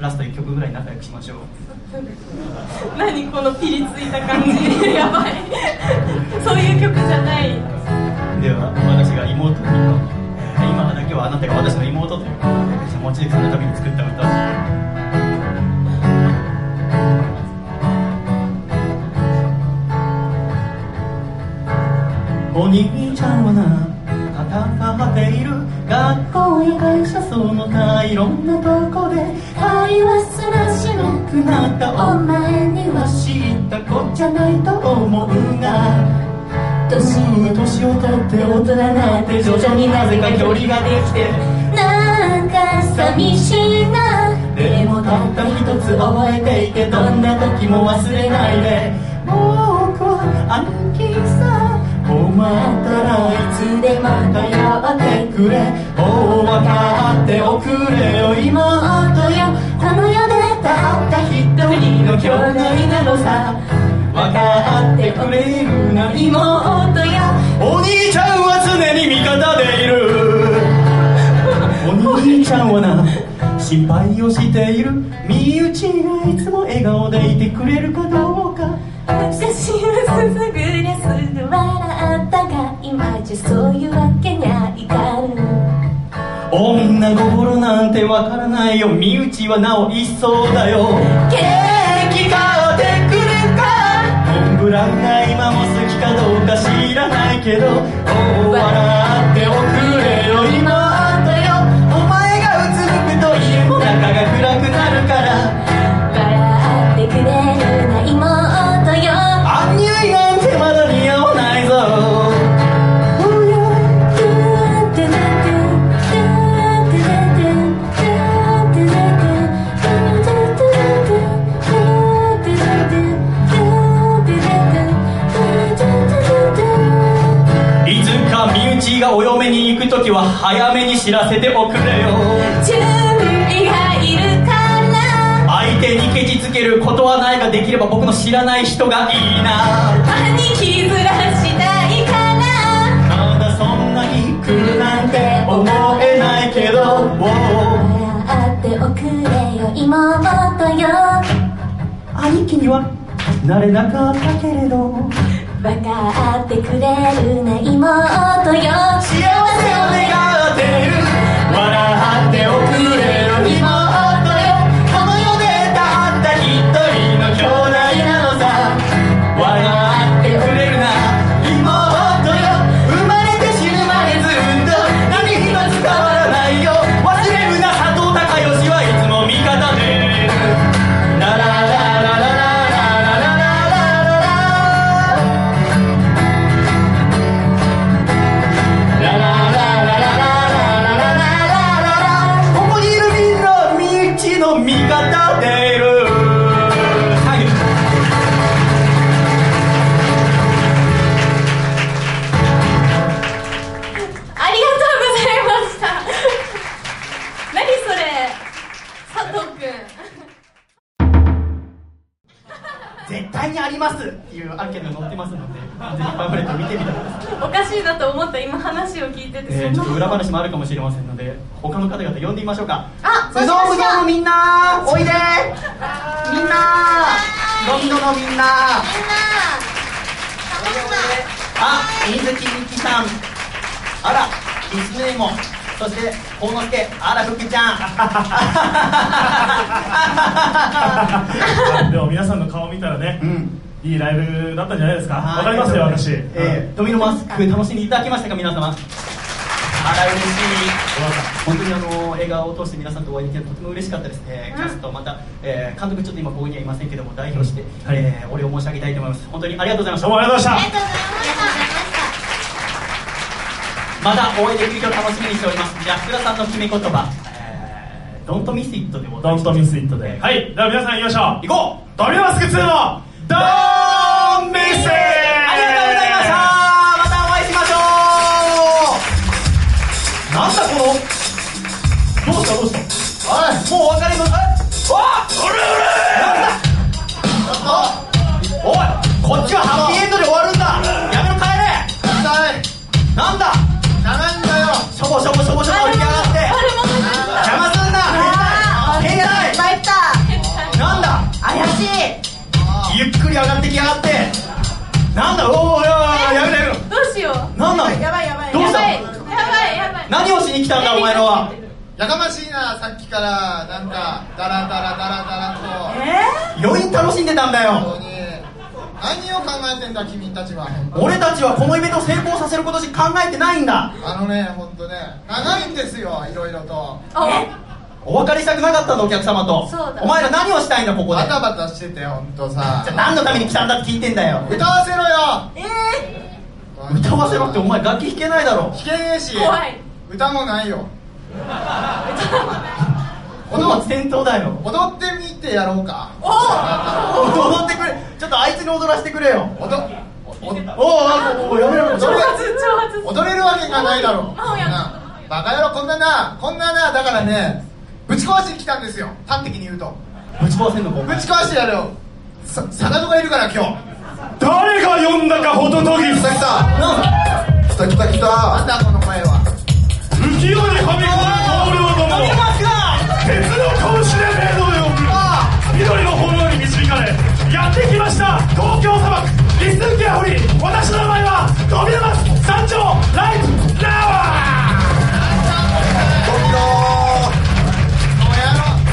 ラスト1曲ぐらい仲良くしましょう 何このピリついた感じ。やばい。そういう曲じゃない。では私が妹に。えー今だけはあなたが私の妹というじゃあ望月さんのために作った歌お兄ちゃんはな戦っている学校や会社その他いろんなとこで会話すらしなくなったお前には知ったこっちゃないと思うが年年を取って大人になって徐々になぜか距離ができてなんか寂しいなでもたった一つ覚えていてどんな時も忘れないで。僕は兄貴さ困ったらいつでも頼ってくれ。もう分かっておくれよ妹よ。この世でたった一人の兄弟なのさ。分かってくれるな妹よ。お兄ちゃんは常に味方でいる。お兄ちゃんはな心配をしている。身内がいつも笑顔でいてくれるかどうか。昔はすすぐりゃす笑ったが今じゃそういうわけにはいかぬ女心なんてわからないよ。身内はなおいっそうだよ。ケーキ買ってくるか。モンブランが今も好きかどうか知らないけど。もう笑っては早めに知らせておくれよ。準備がいるから。相手にケチつけることはないができれば僕の知らない人がいいな。兄貴ずらしたいから。まだそんなに来るなんて思えないけど。笑っておくれよ妹よ。兄貴にはなれなかったけれど分かってくれるな妹よ。幸せを願ってる。笑っておくれ。しいなと思った今話を聞いてて、えーちょっと裏話もあるかもしれませんので他の方々呼んでみましょうか。あうどんうどんのみんなおいで。みんなドミノのみんな。あ水木みきさん。あらリスネーも。そして幸之助。あら福ちゃん。でも皆さんの顔見たらね、いいライブだったんじゃないですか？わかりますよ私、えードミノマスク楽しんでいただけましたか？皆様。あら嬉しい。本当にあの映画を通して皆さんとお会いできてとても嬉しかったですね、キャストまた、えー監督ちょっと今ここにはいませんけども代表して、えーお礼を申し上げたいと思います。本当にありがとうございました。どうもありがとうございました。また。お会いできる日を楽しみにしております。じゃあ福田さんの決め言葉。えードントミスイットでございます。ドントミスイットで。はい。では皆さん行きましょう。行こう。ドミノマスク2のドンミス！ありがとうございました。またお会いしましょう。なんだこの？どうした？どうした？おいもうお別れの？え？わおれおれなんだおいこっちはハッピーエンドいゆっくり上がってきやがって。なんだおおいやいややめろやめろどうしよう。なんなのやばいやばい。どうした？やばいやばい何をしに来たんだお前らは？やかましいなさっきからなんかダラダラダラダラと。余韻楽しんでたんだよ。本当に何を考えてんだ君たちは。俺たちはこのイベントを成功させることしか考えてないんだあのね本当ね長いんですよいろいろとお別れしたくなかったんだお客様と。そうだ。お前ら何をしたいんだここで？バタバタしてて本当さ。じゃあ何のために来たんだって聞いてんだよ。歌わせろよ。歌わせろってお前楽器弾けないだろ。弾けねえし。怖い。歌もないよ。本末転倒だよ。踊ってみてやろうか。踊ってくれ。ちょっとあいつに踊らせてくれよ。踊おおおおやめろ。踊れ踊れるわけがないだろなバカ野郎こんななこんななだからねぶち壊しに来たんですよ。端的に言うと。ぶち壊せんのかぶち壊してやる。よさ貞子がいるから今日。誰が呼んだかホトトギス来た来た。来た来たなんだこの声は。浮世にはびこる氷の友鉄の拳で目のよく緑の炎に導かれやってきました。東京砂漠。リスンケアフリー私の名前は飛び出ます山頂ライフラワー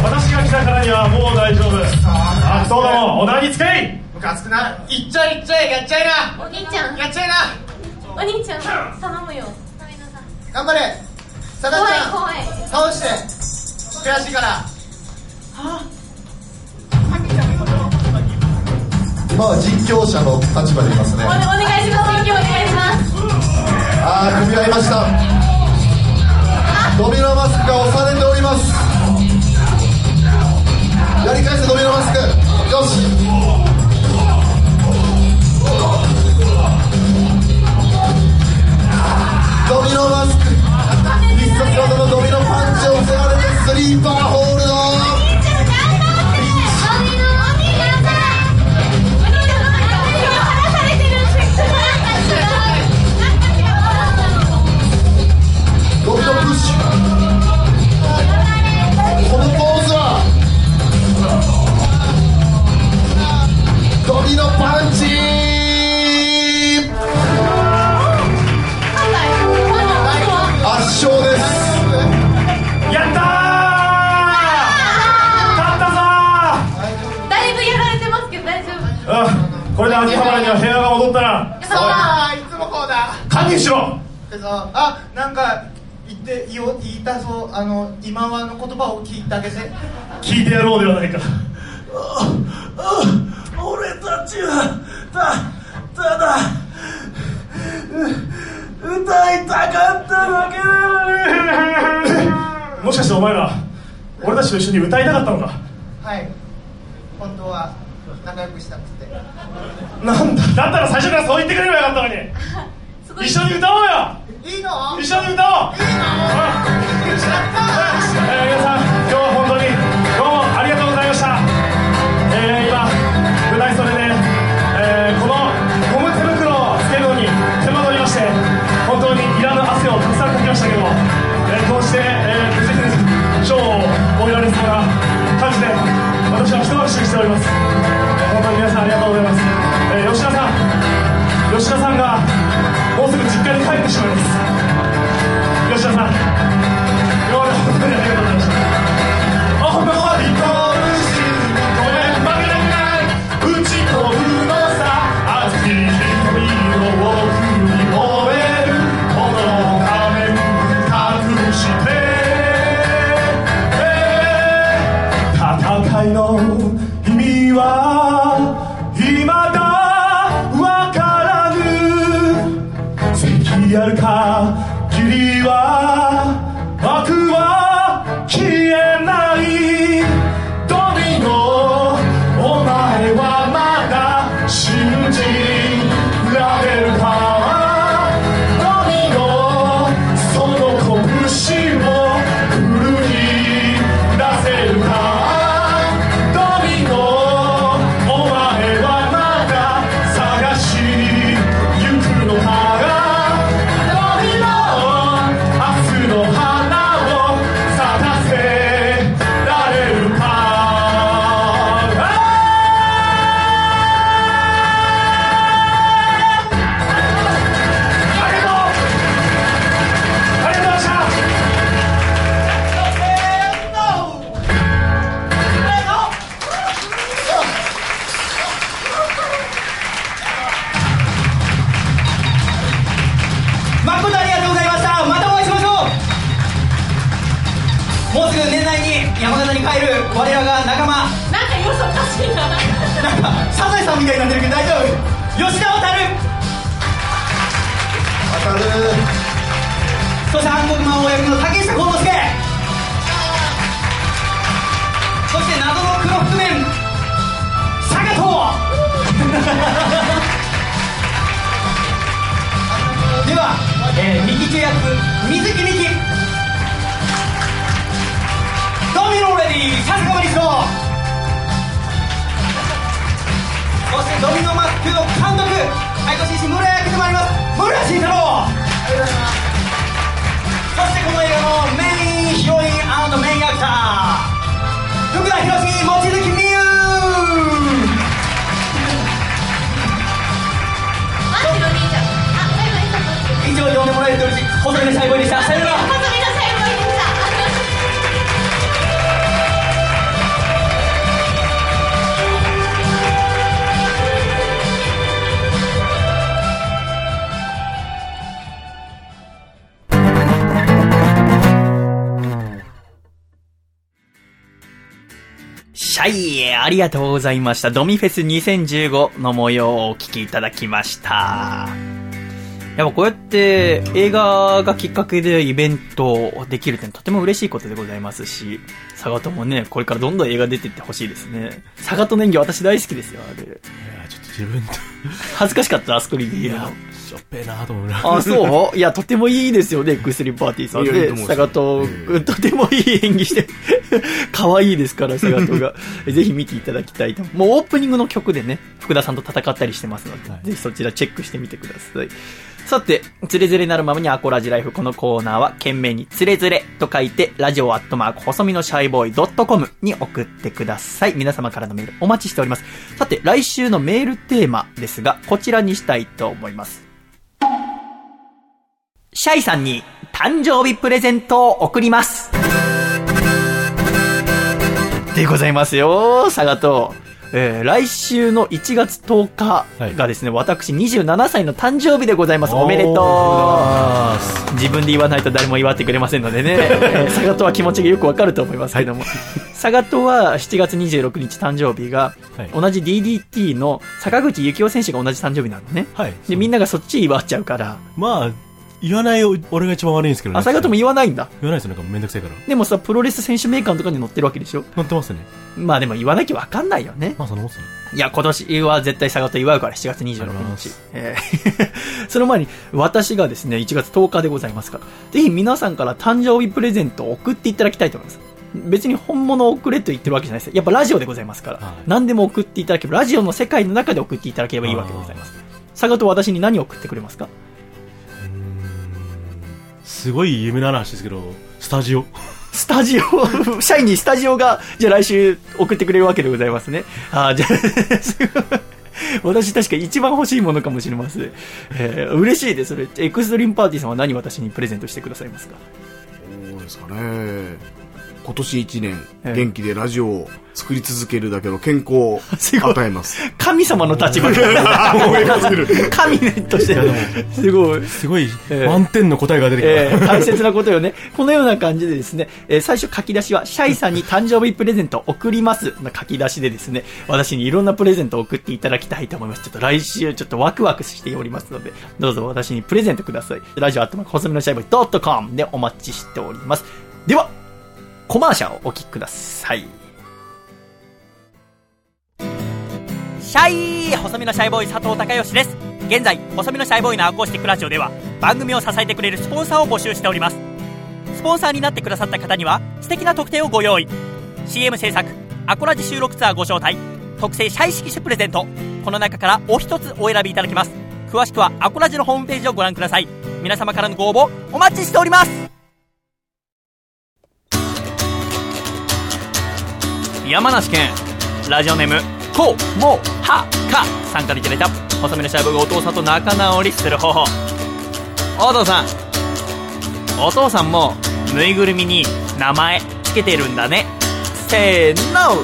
私が来たからにはもう大丈夫。あそうだもんお題につけい。ムカつくな。いっちゃいっちゃいやっちゃいな。お兄ちゃん。やっちゃいな。お兄ちゃん頼むよ。頑張れ。さだちゃん怖い怖い。倒して。悔しいから。今は実況者の立場でいますね。おお願いします。実況お願いしますああ組み合いました。ドミノマスクが押されておりますやり返せドミノマスク。よし。ドミノマスク。必殺技のドミノパンチを防がれてスリーパーホール。鬼のパンチ。圧勝です。やっただいぶやられてますけど大丈夫。これで秋葉原には平和が戻ったな。だいつもこうだ。加入しろあなんか言って言言いたそうあの今はの言葉を聞いてあげて。聞いてやろうではないか。ああ俺たちはたただう歌いたかっただけなのに。もしかしてお前ら俺たちと一緒に歌いたかったのか？はい本当は仲良くしたくて。なんだ？だったら最初からそう言ってくれればよかったのに。一緒に歌おうよ。いいの？一緒に歌おう。いいの？えー。皆さんましたけども、えーこうして、えー無事に賞を終えられそうな感じで私は一拍手しております。本当に皆さんありがとうございます、えー吉田さん吉田さんがもうすぐ実家に帰ってしまいます。吉田さん今まで本当にありがとうございます。メインアクター福田博士望月美優。以上呼んでもらえると嬉しい。細身のシャイありがとうございました。ドミフェス2015の模様をお聞きいただきました。やっぱこうやって映画がきっかけでイベントできるってとても嬉しいことでございますし、サガトもね、これからどんどん映画出てってほしいですね。サガト年魚私大好きですよ、あれ。いや、ちょっと自分と。恥ずかしかった、あそこに見るの。しょっぺーなと思うな。あ、そう？いや、とてもいいですよね、薬パーティーさんで。いやいいと思うサガト君、とてもいい演技して、可愛いですから、サガトが。ぜひ見ていただきたいと。もうオープニングの曲でね、福田さんと戦ったりしてますので、ぜひそちらチェックしてみてください。さて、つれづれなるままにアコラジライフこのコーナーは、懸命につれづれと書いて、ラジオアットマーク細身のシャイボーイ .com に送ってください。皆様からのメールお待ちしております。さて、来週のメールテーマですが、こちらにしたいと思います。シャイさんに誕生日プレゼントを送ります。でございますよ、サガト。えー来週の1月10日がですね、私27歳の誕生日でございます。おめでとう。自分で言わないと誰も祝ってくれませんのでね、えー、佐賀とは気持ちがよくわかると思いますけども。佐賀とは7月26日誕生日が、同じ DDT の坂口幸雄選手が同じ誕生日なのね。で、みんながそっち祝っちゃうから。まあ、言わない俺が一番悪いんですけどね。あ、佐賀とも言わないんだ。言わないですよ、なんかめんどくせえから。でもさ、プロレス選手名鑑とかに載ってるわけでしょ？載ってますね。まあでも言わなきゃわかんないよね。まあそのもんっすね。いや、今年は絶対佐賀と祝うから、7月26日。えー その前に、私がですね、1月10日でございますから、ぜひ皆さんから誕生日プレゼントを送っていただきたいと思います。別に本物を送れと言ってるわけじゃないです。やっぱラジオでございますから、何でも送っていただければ、ラジオの世界の中で送っていただければいいわけでございます。佐賀と私に何を送ってくれますか？すごい夢のある話ですけど、スタジオ。スタジオ、社員にスタジオが、じゃあ来週送ってくれるわけでございますね。あーじゃあ、すごい。私確か一番欲しいものかもしれません。えー嬉しいです。それ、エクストリームパーティーさんは何私にプレゼントしてくださいますか？そうですかね。今年一年、元気でラジオを作り続けるだけの健康を 与えます。神様の立場で 神として、すごい。すごい、満点の答えが出てきた。えー大切なことよね。このような感じでですね、えー最初書き出しは、シャイさんに誕生日プレゼント送りますの書き出しでですね、私にいろんなプレゼントを送っていただきたいと思います。ちょっと来週ちょっとワクワクしておりますので、どうぞ私にプレゼントください。ラジオアットマーク細身のシャイボーイドットコムでお待ちしております。では、コマーシャルをお聞きください。シャイ細身のシャイボーイ佐藤孝義です。現在、細身のシャイボーイのアコースティックラジオでは、番組を支えてくれるスポンサーを募集しております。スポンサーになってくださった方には、素敵な特典をご用意。CM 制作、アコラジ収録ツアーご招待、特製シャイ色紙プレゼント。この中からお一つお選びいただきます。詳しくはアコラジのホームページをご覧ください。皆様からのご応募、お待ちしております山梨県ラジオネームこうもはかさんからいただいた細身のシャイボーイがお父さんと仲直りする方法お父さんお父さんもぬいぐるみに名前つけてるんだね。せーの。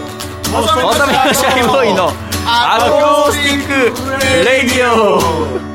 細身のシャイボーイのアコースティックレディオ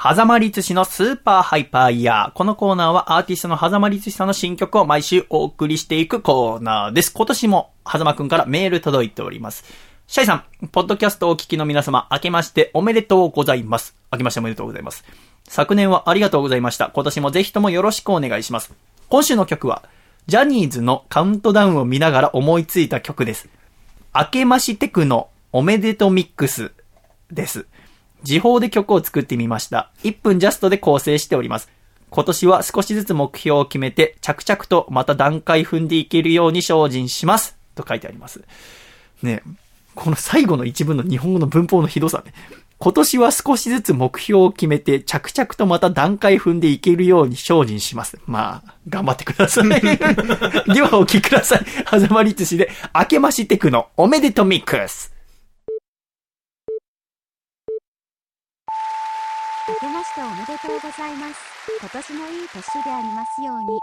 狭間律師のスーパーハイパーイヤー。このコーナーはアーティストの狭間律師さんの新曲を毎週お送りしていくコーナーです。今年も狭間くんからメール届いております。シャイさん、ポッドキャストをお聞きの皆様、明けましておめでとうございます。明けましておめでとうございます。昨年はありがとうございました。今年もぜひともよろしくお願いします。今週の曲は、ジャニーズのカウントダウンを見ながら思いついた曲です。明けましテクノおめでとうミックスです。時報で曲を作ってみました。1分ジャストで構成しております。今年は少しずつ目標を決めて、着々とまた段階踏んでいけるように精進します。と書いてあります。ねえこの最後の一文の日本語の文法のひどさね。今年は少しずつ目標を決めて、着々とまた段階踏んでいけるように精進します。まあ、頑張ってください。ではお聞きください。はざまりつしで、明けましテクノおめでとミックス。明けましておめでとうございます。今年もいい年でありますように。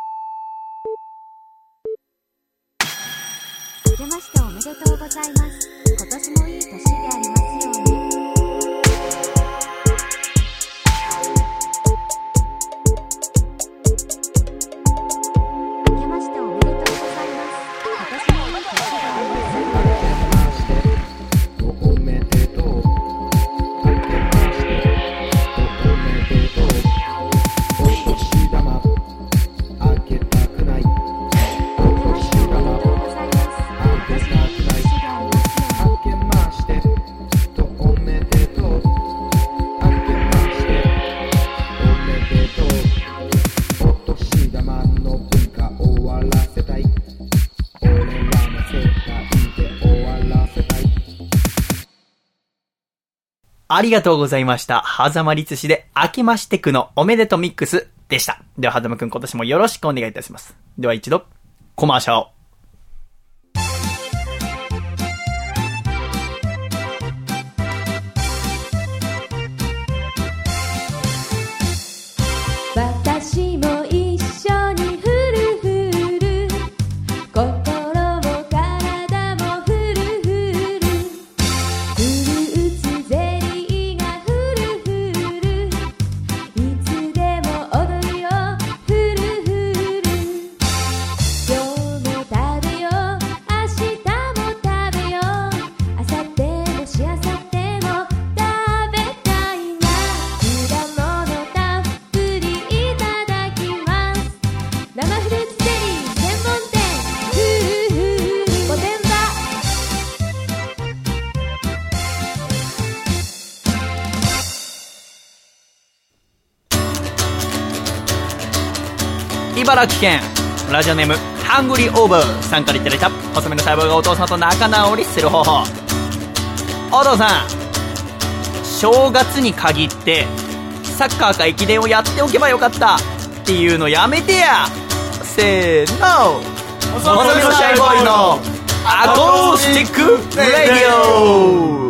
明けましておめでとうございます。今年もいい年でありますように。ありがとうございました。はざまりつしで、明けましてくのおめでとミックスでした。では、はざまくん今年もよろしくお願いいたします。では一度、コマーシャル。県ラジオネームハングリーオーバーさんからいただいた細身のシャイボーイがお父さんと仲直りする方法。お父さん正月に限ってサッカーか駅伝をやっておけばよかった。っていうのやめてや。せーの。細身のシャイボーイのアコースティックレディオ。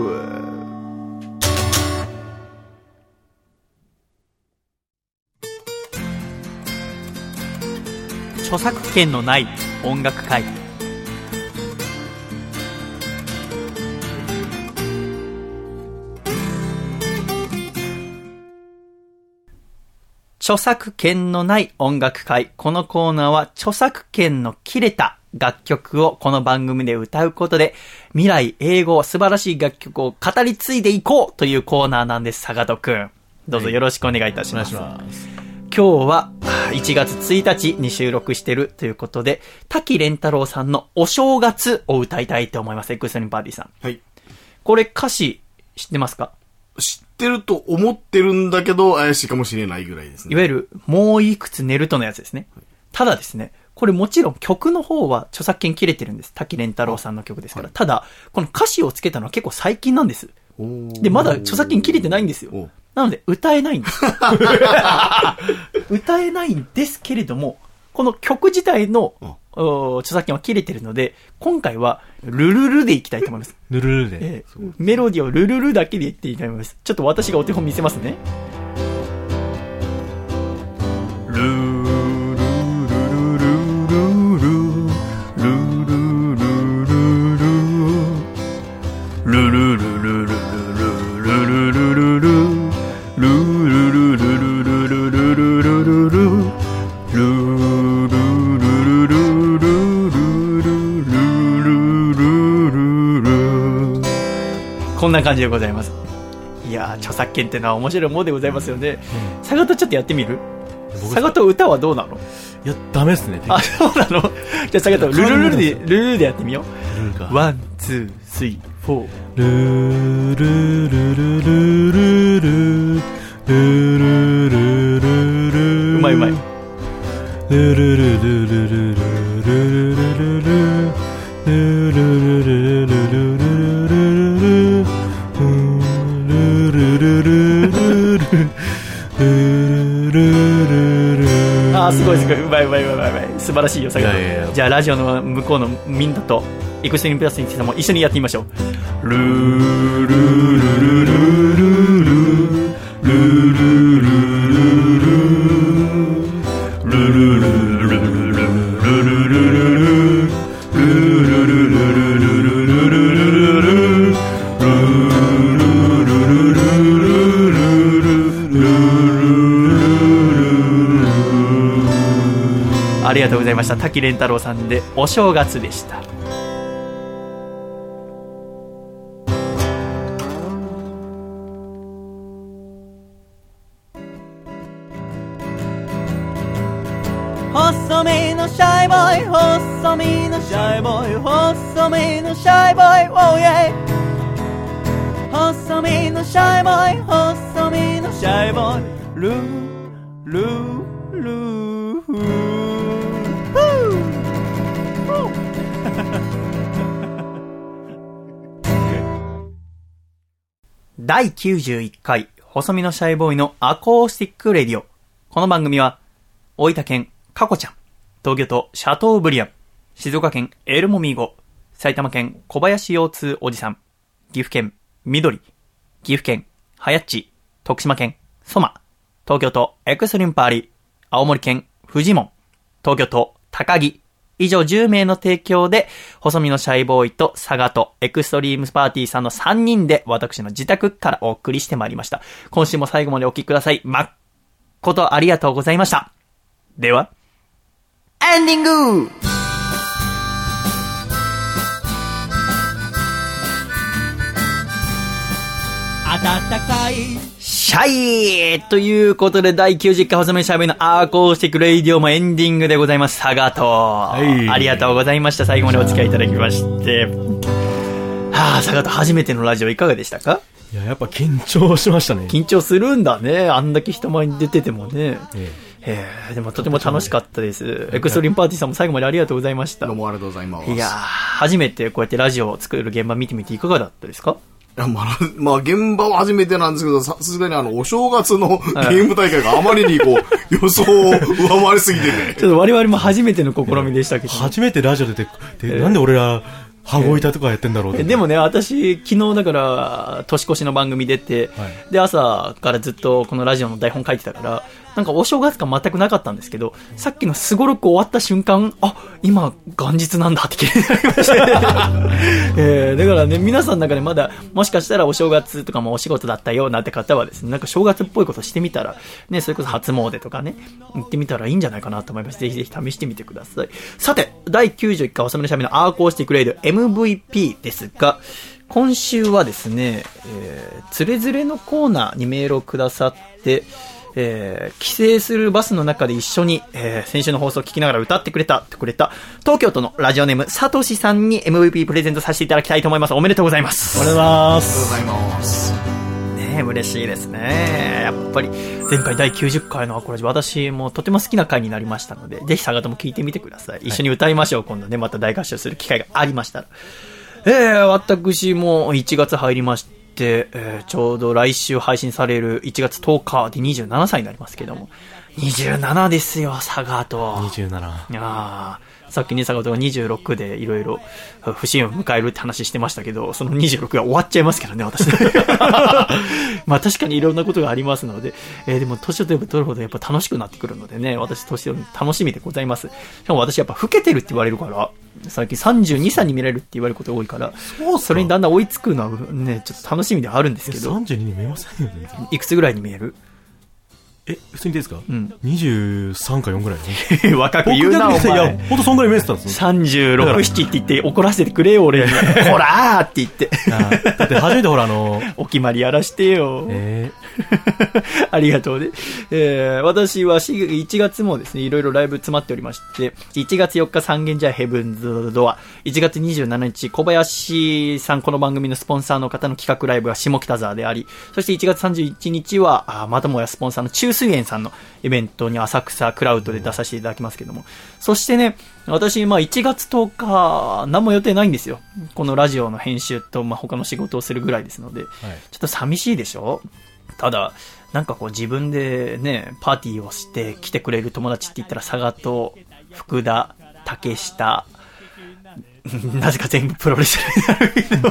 著作権のない音楽会著作権のない音楽会。このコーナーは著作権の切れた楽曲をこの番組で歌うことで、未来、英語、素晴らしい楽曲を語り継いでいこうというコーナーなんです、坂戸くん。どうぞよろしくお願いいたします。はい、お願いします。今日は1月1日に収録してるということで、滝蓮太郎さんのお正月を歌いたいと思います。エクストリンバパーティーさん。はい。これ歌詞知ってますか？知ってると思ってるんだけど、怪しいかもしれないぐらいですね。いわゆる、もういくつ寝るとのやつですね。ただですね、これもちろん曲の方は著作権切れてるんです。滝蓮太郎さんの曲ですから。はい、ただ、この歌詞をつけたのは結構最近なんです。で、まだ著作権切れてないんですよ。なので、歌えないんです。歌えないんですけれども、この曲自体の、著作権は切れてるので、今回は、ルルルでいきたいと思います。ルルルで、えー、メロディをルルルだけでいっていきたいと思います。ちょっと私がお手本見せますね。な感じでございます。いや著作権ってのは面白いもんでございますよね。佐賀とちょっとやってみる？佐賀と歌はどうなの？いや、ダメっすね。あ、そうなの？じゃあ佐賀とルルルルで、ルルルでやってみよう。 one、two、three、four。ルルルルルルルルルルルルうまいうまい。ルルルルルルルルルルルルルルルルあーすごいすごい。うまいうまいうまいうまい素晴らしいよ最後いやいやいや。じゃあラジオの向こうのみんなとエクストリームプラスにさんも一緒にやってみましょう。ルールルルルルルがとうございました。滝蓮太郎さんでお正月でした。細身のシャイボイ細身のシャイのシャイボイ oh yeah 細身のシャイボーイ細身のシャイボイ。ルー第91回、細身のシャイボーイのアコースティックレディオ。この番組は、大分県カコちゃん、東京都シャトーブリアン、静岡県エルモミーゴ、埼玉県小林腰痛おじさん、岐阜県緑、岐阜県はやっち、徳島県ソマ、東京都エクスリンパーリ、青森県フジモン、東京都高木、以上10名の提供で、細身のシャイボーイと佐賀とエクストリームパーティーさんの3人で私の自宅からお送りしてまいりました。今週も最後までお聞きください。誠ありがとうございました。では、エンディング暖かいシャイということで、第90回細身のシャイボーイのアコースティックレディオもエンディングでございます。佐賀と、いありがとうございました。最後までお付き合いいただきまして。はあ、佐賀と初めてのラジオいかがでしたか？いや、やっぱ緊張しましたね。緊張するんだね。あんだけ人前に出ててもね。ええーでもとても楽しかったです。エクストリームパーティーさんも最後までありがとうございました。どうもありがとうございます。いやー初めてこうやってラジオを作る現場見てみていかがだったですか？いや、まあ、まあ、現場は初めてなんですけど、さすがにあの、お正月のゲーム大会があまりにこう、予想を上回りすぎてね。ちょっと我々も初めての試みでしたけど。初めてラジオ出て、でなんで俺ら、羽子板とかやってんだろうって。でもね、私、昨日だから、年越しの番組出て、で、朝からずっとこのラジオの台本書いてたから、なんかお正月感全くなかったんですけど、さっきのすごろく終わった瞬間、あ、今、元日なんだって気になりました、えーだからね、皆さんの中でまだ、もしかしたらお正月とかもお仕事だったよなんて方はですね、なんか正月っぽいことしてみたら、ね、それこそ初詣とかね、行ってみたらいいんじゃないかなと思います。ぜひぜひ試してみてください。さて、第91回おさめのしゃべりのアーコースティックレイド MVP ですが、今週はですね、えー、つれづれのコーナーにメールをくださって、えー、帰省するバスの中で一緒に、えー、先週の放送を聞きながら歌ってくれた、ってくれた、東京都のラジオネーム、さとしさんに MVP プレゼントさせていただきたいと思います。おめでとうございます。おめでとうございますありがとうございます。ねえ、嬉しいですね。やっぱり、前回第90回のアコラジ、私もとても好きな回になりましたので、ぜひ佐賀とも聞いてみてください。一緒に歌いましょう、今度ね、また大合唱する機会がありましたら。えー、私も1月入りまして、えーちょうど来週配信される1月10日で27歳になりますけども、27ですよ、佐賀と。27。いやーさっきね、坂本が26でいろいろ不審を迎えるって話してましたけど、その26が終わっちゃいますからね、私。まあ確かにいろんなことがありますので、えーでも年を取れば取るほどやっぱ楽しくなってくるのでね、私年を楽しみでございます。しかも私やっぱ老けてるって言われるから、最近32歳に見られるって言われることが多いから、それにだんだん追いつくのはね、ちょっと楽しみではあるんですけど。32に見えませんよ、全然。いくつぐらいに見える？え、普通にですか？うん。23か4ぐらい 若く言うな、お僕逆にい前。や、ほんとそんぐらい見えてたんですよ。36、だから7って言って怒らせてくれよ、俺に。ほらーって言って。だって初めてほら、あの、お決まりやらしてよ。え ありがとうね。えー、私はし1月もですね、いろいろライブ詰まっておりまして、1月4日三軒茶屋ヘブンズドア、1月27日小林さん、この番組のスポンサーの方の企画ライブが下北沢であり、そして1月31日は、あまたもやスポンサーの中水園さんのイベントに浅草クラウドで出させていただきますけども、そしてね、私、まあ1月10日、何も予定ないんですよ。このラジオの編集と、まあ他の仕事をするぐらいですので、ちょっと寂しいでしょ？ただ、なんかこう自分でね、パーティーをして来てくれる友達って言ったら佐賀と福田、竹下、なぜか全部プロレスになるけど。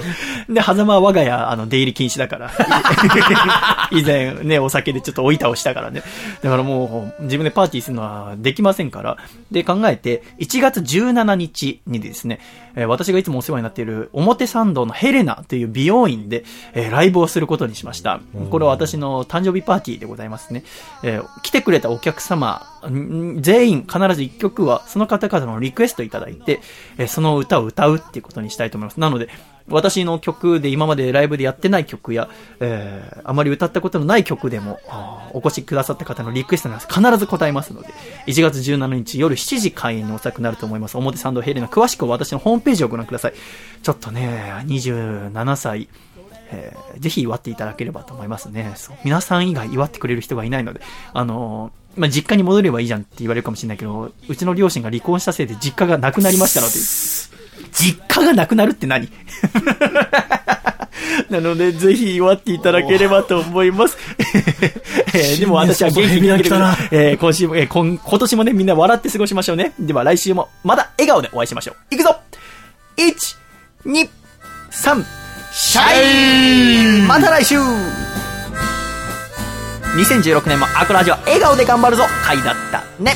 で、狭間は我が家、あの、出入り禁止だから。以前ね、お酒でちょっと追い倒したからね。だからもう、自分でパーティーするのはできませんから。で、考えて、1月17日にですね、えー私がいつもお世話になっている表参道のヘレナという美容院で、えーライブをすることにしました。これは私の誕生日パーティーでございますね。えー来てくれたお客様、ん全員必ず1曲はその方々のリクエストいただいて、えーその歌を歌うっていうことにしたいと思います。なので、私の曲で今までライブでやってない曲や、えーあまり歌ったことのない曲でも、お越しくださった方のリクエストには必ず答えますので、1月17日夜7時開演におそらくなると思います。表参道ヘレナ、詳しくは私のホームページをご覧ください。ちょっとね、27歳、えーぜひ祝っていただければと思いますね。そう皆さん以外祝ってくれる人がいないので、あのーまあ、実家に戻ればいいじゃんって言われるかもしれないけど、うちの両親が離婚したせいで実家がなくなりましたので、実家がなくなるって何？なので、ぜひ祝っていただければと思います。えーでも私は元気に新年早々ヘビが来たなえー今週も、えー今、今年もね、みんな笑って過ごしましょうね。では来週も、まだ笑顔でお会いしましょう。いくぞ !1、2、3、シャイまた来週2016年もアクラジは笑顔で頑張るぞ回だったね